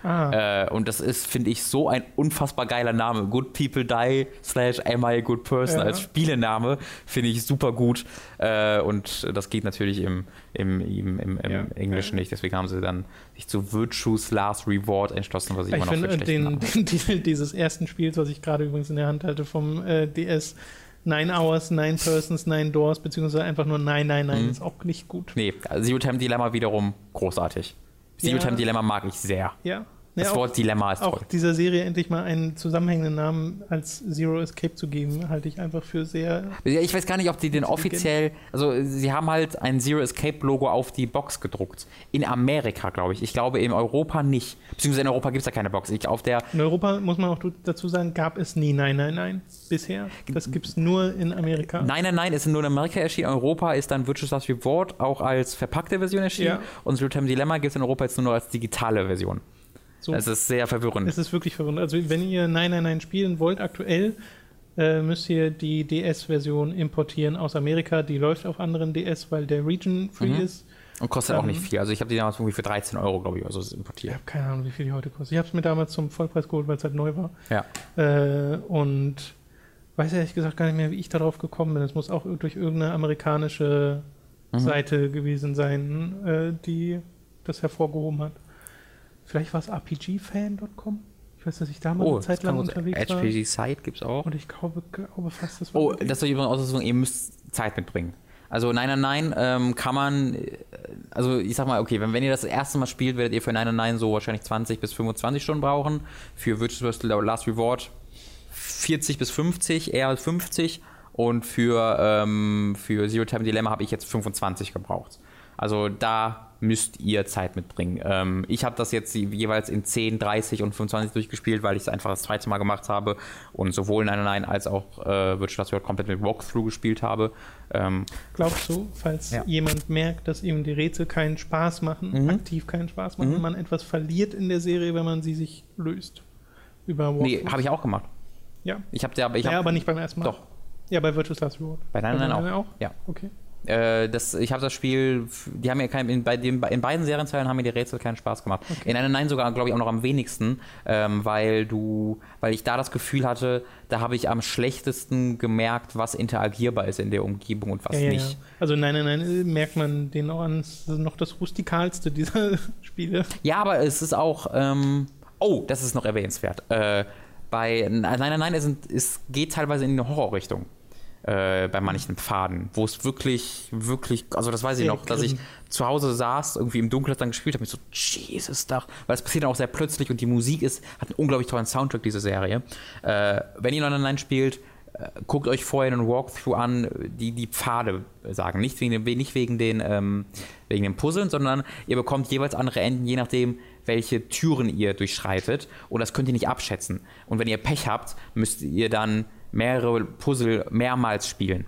Ah. Äh, und das ist, finde ich, so ein unfassbar geiler Name. Good People Die slash Am I a Good Person ja. als Spielename finde ich super gut. Äh, und das geht natürlich im, im, im, im, im ja. Englischen nicht. Deswegen haben sie dann sich zu Virtue's Last Reward entschlossen, was ich, ich immer noch finde den, den Titel dieses ersten Spiels, was ich gerade übrigens in der Hand halte vom äh, DS, Nine Hours, Nine Persons, Nine Doors, beziehungsweise einfach nur Nein, Nein, Nein, mhm. ist auch nicht gut. Nee, Zero Time Dilemma wiederum großartig. Zero Time Dilemma mag ich sehr. Ja. Das ja, Wort Dilemma ist auch toll. dieser Serie endlich mal einen zusammenhängenden Namen als Zero Escape zu geben, halte ich einfach für sehr. Ja, ich weiß gar nicht, ob die den offiziell. Also, sie haben halt ein Zero Escape Logo auf die Box gedruckt. In Amerika, glaube ich. Ich glaube, in Europa nicht. Beziehungsweise in Europa gibt es ja keine Box. Ich, auf der in Europa, muss man auch dazu sagen, gab es nie Nein, Nein, Nein bisher. Das gibt es nur in Amerika. Nein, Nein, Nein ist nur in Amerika erschienen. In Europa ist dann Virtuous Last Reward auch als verpackte Version erschienen. Ja. Und Zero Time Dilemma gibt es in Europa jetzt nur noch als digitale Version. So. Es ist sehr verwirrend. Es ist wirklich verwirrend. Also wenn ihr Nein, Nein, Nein spielen wollt, aktuell äh, müsst ihr die DS-Version importieren aus Amerika. Die läuft auf anderen DS, weil der Region free mhm. ist. Und kostet ähm, auch nicht viel. Also ich habe die damals irgendwie für 13 Euro, glaube ich, also importiert. Ich habe keine Ahnung, wie viel die heute kostet. Ich habe es mir damals zum Vollpreis geholt, weil es halt neu war. Ja. Äh, und weiß ehrlich gesagt gar nicht mehr, wie ich darauf gekommen bin. Es muss auch durch irgendeine amerikanische mhm. Seite gewesen sein, äh, die das hervorgehoben hat. Vielleicht war es rpgfan.com? Ich weiß, dass ich da mal oh, eine Zeit lang unterwegs RPG war. RPG Site gibt es auch. Und ich glaube, glaube fast, das war. Oh, das soll übrigens auch sagen, ihr müsst Zeit mitbringen. Also nein, nein, nein, ähm, kann man, äh, also ich sag mal, okay, wenn, wenn ihr das, erste Mal spielt, werdet ihr für nein, nein, nein so wahrscheinlich 20 bis 25 Stunden brauchen. Für Virtuous Last Reward 40 bis 50, eher 50. Und für, ähm, für Zero Time Dilemma habe ich jetzt 25 gebraucht. Also da müsst ihr Zeit mitbringen. Ähm, ich habe das jetzt jeweils in 10, 30 und 25 durchgespielt, weil ich es einfach das zweite Mal gemacht habe und sowohl 999 als auch äh, Virtual Last komplett mit Walkthrough gespielt habe. Ähm, Glaubst du, falls ja. jemand merkt, dass ihm die Rätsel keinen Spaß machen, mhm. aktiv keinen Spaß machen, mhm. man etwas verliert in der Serie, wenn man sie sich löst? Über Walkthrough? Nee, habe ich auch gemacht. Ja. Ich habe ja, ich hab, ja, aber nicht beim ersten Mal. Doch. Ja, bei Virtual Last Reward. Bei 999 auch. auch. Ja. Okay. Äh, das, ich habe das Spiel, die haben mir kein, in, bei dem, in beiden Serienteilen haben mir die Rätsel keinen Spaß gemacht. Okay. In einer Nein sogar, glaube ich, auch noch am wenigsten, ähm, weil du, weil ich da das Gefühl hatte, da habe ich am schlechtesten gemerkt, was interagierbar ist in der Umgebung und was ja, nicht. Ja. Also nein, nein, nein, merkt man den auch an, das ist noch das rustikalste dieser Spiele. Ja, aber es ist auch, ähm, oh, das ist noch erwähnenswert. Äh, bei Nein, nein, nein, es, es geht teilweise in eine Horrorrichtung äh, bei manchen Pfaden, wo es wirklich, wirklich, also das weiß ich noch, dass ich zu Hause saß, irgendwie im Dunkeln dann gespielt habe, ich so, Jesus, da, weil es passiert dann auch sehr plötzlich und die Musik ist, hat einen unglaublich tollen Soundtrack, diese Serie. Äh, wenn ihr online spielt, äh, guckt euch vorher einen Walkthrough an, die die Pfade sagen. Nicht wegen, den, nicht wegen den, ähm, wegen den Puzzeln, sondern ihr bekommt jeweils andere Enden, je nachdem, welche Türen ihr durchschreitet. Und das könnt ihr nicht abschätzen. Und wenn ihr Pech habt, müsst ihr dann mehrere Puzzle mehrmals spielen.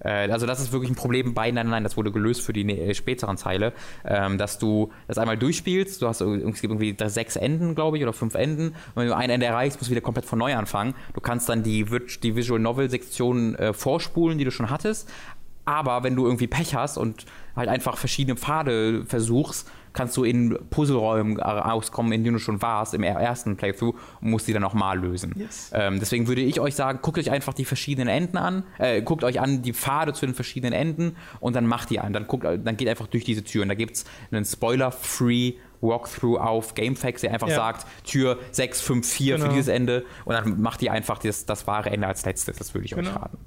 Äh, also das ist wirklich ein Problem bei Nein, nein, das wurde gelöst für die äh, späteren Teile, ähm, dass du das einmal durchspielst, du hast es gibt irgendwie sechs Enden, glaube ich, oder fünf Enden, und wenn du ein Ende erreichst, musst du wieder komplett von neu anfangen. Du kannst dann die, Visual Novel Sektion äh, vorspulen, die du schon hattest, aber wenn du irgendwie Pech hast und halt einfach verschiedene Pfade versuchst, kannst du in Puzzleräumen auskommen, in denen du schon warst im ersten Playthrough und musst die dann nochmal lösen. Yes. Ähm, deswegen würde ich euch sagen, guckt euch einfach die verschiedenen Enden an, äh, guckt euch an die Pfade zu den verschiedenen Enden und dann macht die an. Dann, guckt, dann geht einfach durch diese Türen. Da gibt es einen Spoiler-Free Walkthrough auf GameFAQs, der einfach ja. sagt, Tür 654 genau. für dieses Ende und dann macht ihr einfach das, das wahre Ende als letztes. Das würde ich genau. euch raten.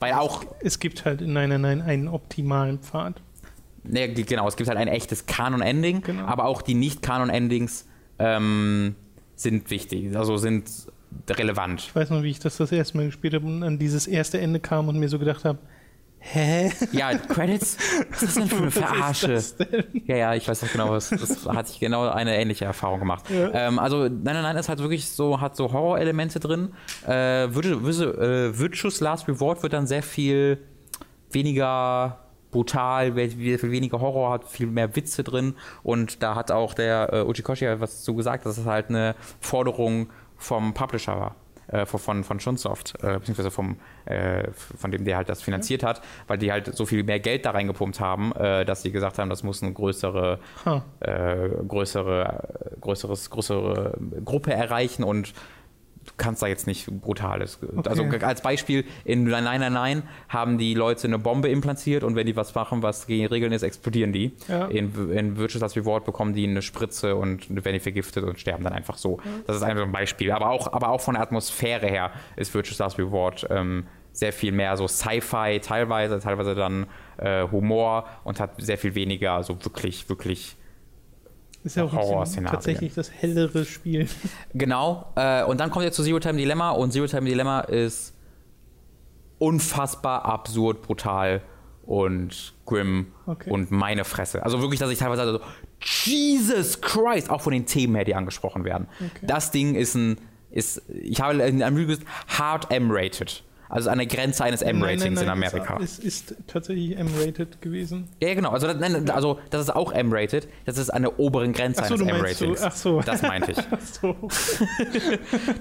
Weil auch. Es gibt halt in Nein, Nein, einen optimalen Pfad. Ne, genau, es gibt halt ein echtes Kanon-Ending, genau. aber auch die Nicht-Kanon-Endings ähm, sind wichtig, also sind relevant. Ich weiß noch, wie ich das das erste Mal gespielt habe und an dieses erste Ende kam und mir so gedacht habe, Hä? Ja, Credits? Was ist das denn für eine Verarsche? Ja, ja, ich weiß noch genau, was. Das hatte ich genau eine ähnliche Erfahrung gemacht. Ja. Ähm, also, nein, nein, nein, ist halt wirklich so, hat so Horror-Elemente drin. Äh, Virtuous Last Reward wird dann sehr viel weniger brutal, viel weniger Horror hat, viel mehr Witze drin. Und da hat auch der äh, Uchikoshi was zu gesagt, dass es halt eine Forderung vom Publisher war. äh, von, von Schunsoft, äh, beziehungsweise vom, äh, von dem, der halt das finanziert hat, weil die halt so viel mehr Geld da reingepumpt haben, äh, dass sie gesagt haben, das muss eine größere, Huh. äh, größere, größeres, größere Gruppe erreichen und du kannst da jetzt nicht brutales. Also als Beispiel, in Nein, Nein, Nein haben die Leute eine Bombe implantiert und wenn die was machen, was gegen Regeln ist, explodieren die. Ja. In, in Virtual Last Reward bekommen die eine Spritze und werden die vergiftet und sterben dann einfach so. Das ist einfach ein Beispiel. Aber auch, aber auch von der Atmosphäre her ist Virtual Last Reward ähm, sehr viel mehr so Sci-Fi teilweise, teilweise dann äh, Humor und hat sehr viel weniger so wirklich, wirklich Ist ja auch tatsächlich das hellere Spiel. Genau. Äh, und dann kommt ihr zu Zero Time Dilemma und Zero Time Dilemma ist unfassbar absurd, brutal und grim Okay. und meine Fresse. Also wirklich, dass ich teilweise so, Jesus Christ, auch von den Themen her, die angesprochen werden. Okay. Das Ding ist ein, ist, ich habe in einem Review gesagt, hard M-rated. Also an der Grenze eines M-Ratings in Amerika. Es ist tatsächlich M-rated gewesen. Ja, ja, genau. Also, das- nein, also das ist auch M-rated. Das ist an der oberen Grenze Ach so, eines M-Ratings. ach so. Das meinte ich. So.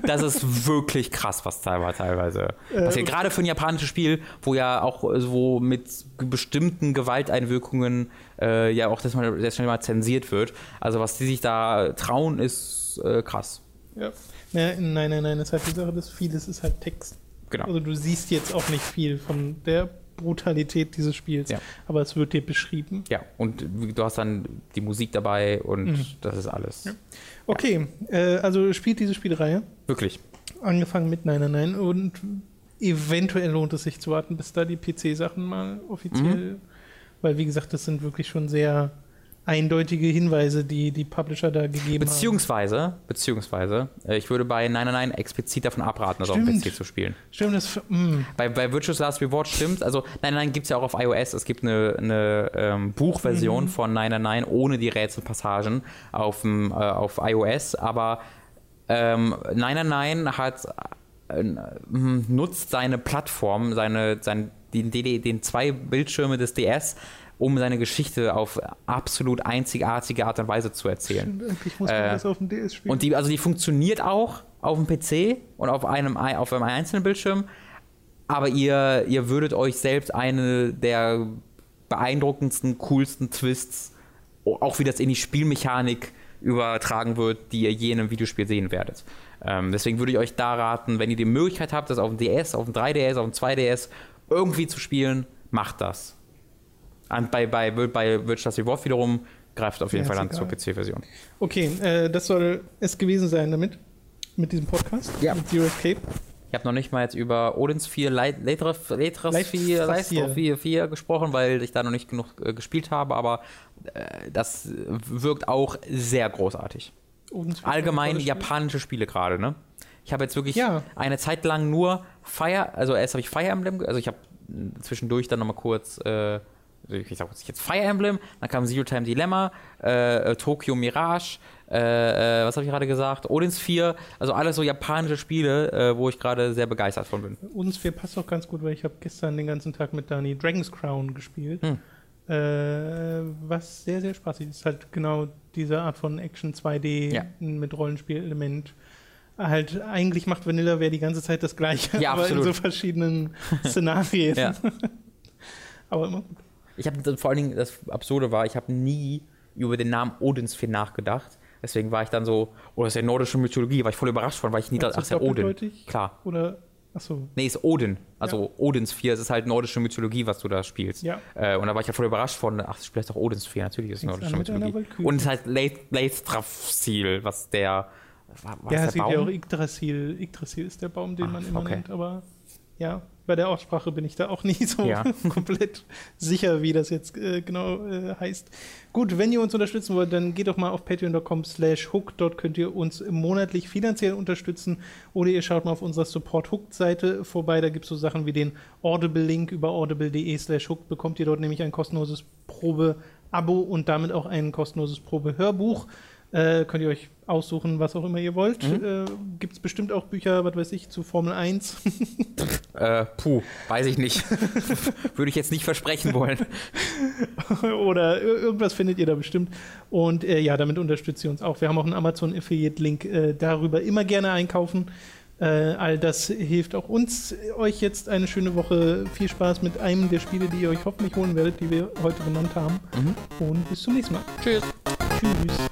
Das ist wirklich krass, was teilweise, teilweise Äh, passiert. Gerade für ein japanisches Spiel, wo ja auch äh, so mit bestimmten Gewalteinwirkungen äh, ja auch das mal, sehr schnell mal zensiert wird. Also was die sich da trauen, ist äh, krass. Ja. Nein, nein, nein, das ist halt die Sache, dass vieles ist halt Text. Genau. Also du siehst jetzt auch nicht viel von der Brutalität dieses Spiels, Ja. aber es wird dir beschrieben. Ja, und du hast dann die Musik dabei und Mhm. das ist alles. Okay, äh, also spielt diese Spielreihe, Wirklich. angefangen mit Nein, nein, nein und eventuell lohnt es sich zu warten, bis da die PC-Sachen mal offiziell, Mhm. weil wie gesagt, das sind wirklich schon sehr eindeutige Hinweise, die die Publisher da gegeben Beziehungsweise, beziehungsweise, äh, ich würde bei 999 explizit davon abraten, das auf dem Stimmt. PC zu spielen. haben. Stimmt, das, mh, Bei, bei Virtual Last Reward stimmt. Also, nein, nein, gibt es ja auch auf iOS. Es gibt eine, eine ähm, Buchversion Mhm. von 999 ohne die Rätselpassagen auf, äh, auf iOS. Aber ähm, 999 hat, äh, nutzt seine Plattform, seine, sein, den, den, den zwei Bildschirme des DS, um seine Geschichte auf absolut einzigartige Art und Weise zu erzählen. stimmt, eigentlich muss Äh, das auf dem DS spielen. Und die, also die funktioniert auch auf dem PC und auf einem, ei- auf einem einzelnen Bildschirm, aber ihr, ihr würdet euch selbst eine der beeindruckendsten, coolsten Twists, auch wie das in die Spielmechanik übertragen wird, die ihr je in einem Videospiel sehen werdet. Ähm, deswegen würde ich euch da raten, wenn ihr die Möglichkeit habt, das auf dem DS, auf dem 3DS, auf dem 2DS irgendwie zu spielen, macht das. Und bei, bei, bei Virtual Last Reward wiederum greift auf jeden Ja, Fall dann zur. PC-Version. Okay, äh, das soll es gewesen sein damit, mit diesem Podcast, Ja. mit Zero Escape. Ich habe noch nicht mal jetzt über Odins 4 Leit- Leitras Leitras Leit- 4, Leit- Leitras 4, 4 gesprochen, weil ich da noch nicht genug äh, gespielt habe, aber äh, das wirkt auch sehr großartig. Allgemein japanische Spiele gerade, ne? Ich habe jetzt wirklich Ja. eine Zeit lang nur Fire, also erst habe ich Fire Emblem, ge- also ich habe äh, zwischendurch dann nochmal kurz, äh, ich sag jetzt Fire Emblem, dann kam Zero Time Dilemma, äh, äh, Tokyo Mirage, äh, äh, was habe ich gerade gesagt? Odins 4, also alles so japanische Spiele, äh, wo ich gerade sehr begeistert von bin. Odins 4 passt auch ganz gut, weil ich habe gestern den ganzen Tag mit Dani Dragon's Crown gespielt. Hm. Äh, was sehr, sehr spaßig ist. Halt genau diese Art von Action 2D Ja. mit Rollenspielelement. Halt, eigentlich macht Vanillaware die ganze Zeit das Gleiche, Ja, aber absolut. in so verschiedenen Szenarien. Ja. Aber immer gut. Ich habe vor allen Dingen, das Absurde war, ich habe nie über den Namen Odins 4 nachgedacht. Deswegen war ich dann so, oh, das ist ja nordische Mythologie, war ich voll überrascht von, weil ich nie dachte, ach, Ist ja Odin. Klar. Oder, achso, Nee, ist Odin. Also Odins 4, es ist halt nordische Mythologie, was du da spielst. Ja. Äh, und da war ich ja voll überrascht von, ach, das Spiel heißt doch Odins 4, natürlich ist es nordische Mythologie. Und es heißt Leithrafsil, was der, war, war ja, es der gibt ja auch? Yggdrasil. Yggdrasil ist der Baum, den Ah, man immer okay. nennt, aber ja, bei der Aussprache bin ich da auch nicht so Ja. komplett sicher, wie das jetzt äh, genau äh, heißt. Gut, wenn ihr uns unterstützen wollt, dann geht doch mal auf patreon.com slash hook. Dort könnt ihr uns monatlich finanziell unterstützen oder ihr schaut mal auf unserer Support-Hooked-Seite vorbei. Da gibt es so Sachen wie den Audible-Link über audible.de slash hooked. Bekommt ihr dort nämlich ein kostenloses Probe-Abo und damit auch ein kostenloses Probe-Hörbuch. Äh, könnt ihr euch aussuchen, was auch immer ihr wollt. Mhm. Äh, Gibt es bestimmt auch Bücher, was weiß ich, zu Formel 1. Äh, puh, weiß ich nicht. Würde ich jetzt nicht versprechen wollen. oder ir- irgendwas findet ihr da bestimmt. Und äh, ja, damit unterstützt ihr uns auch. Wir haben auch einen Amazon-Affiliate-Link äh, darüber. Immer gerne einkaufen. Äh, all das hilft auch uns. Euch jetzt eine schöne Woche. Viel Spaß mit einem der Spiele, die ihr euch hoffentlich holen werdet, die wir heute genannt haben. Und bis zum nächsten Mal. Tschüss. Tschüss.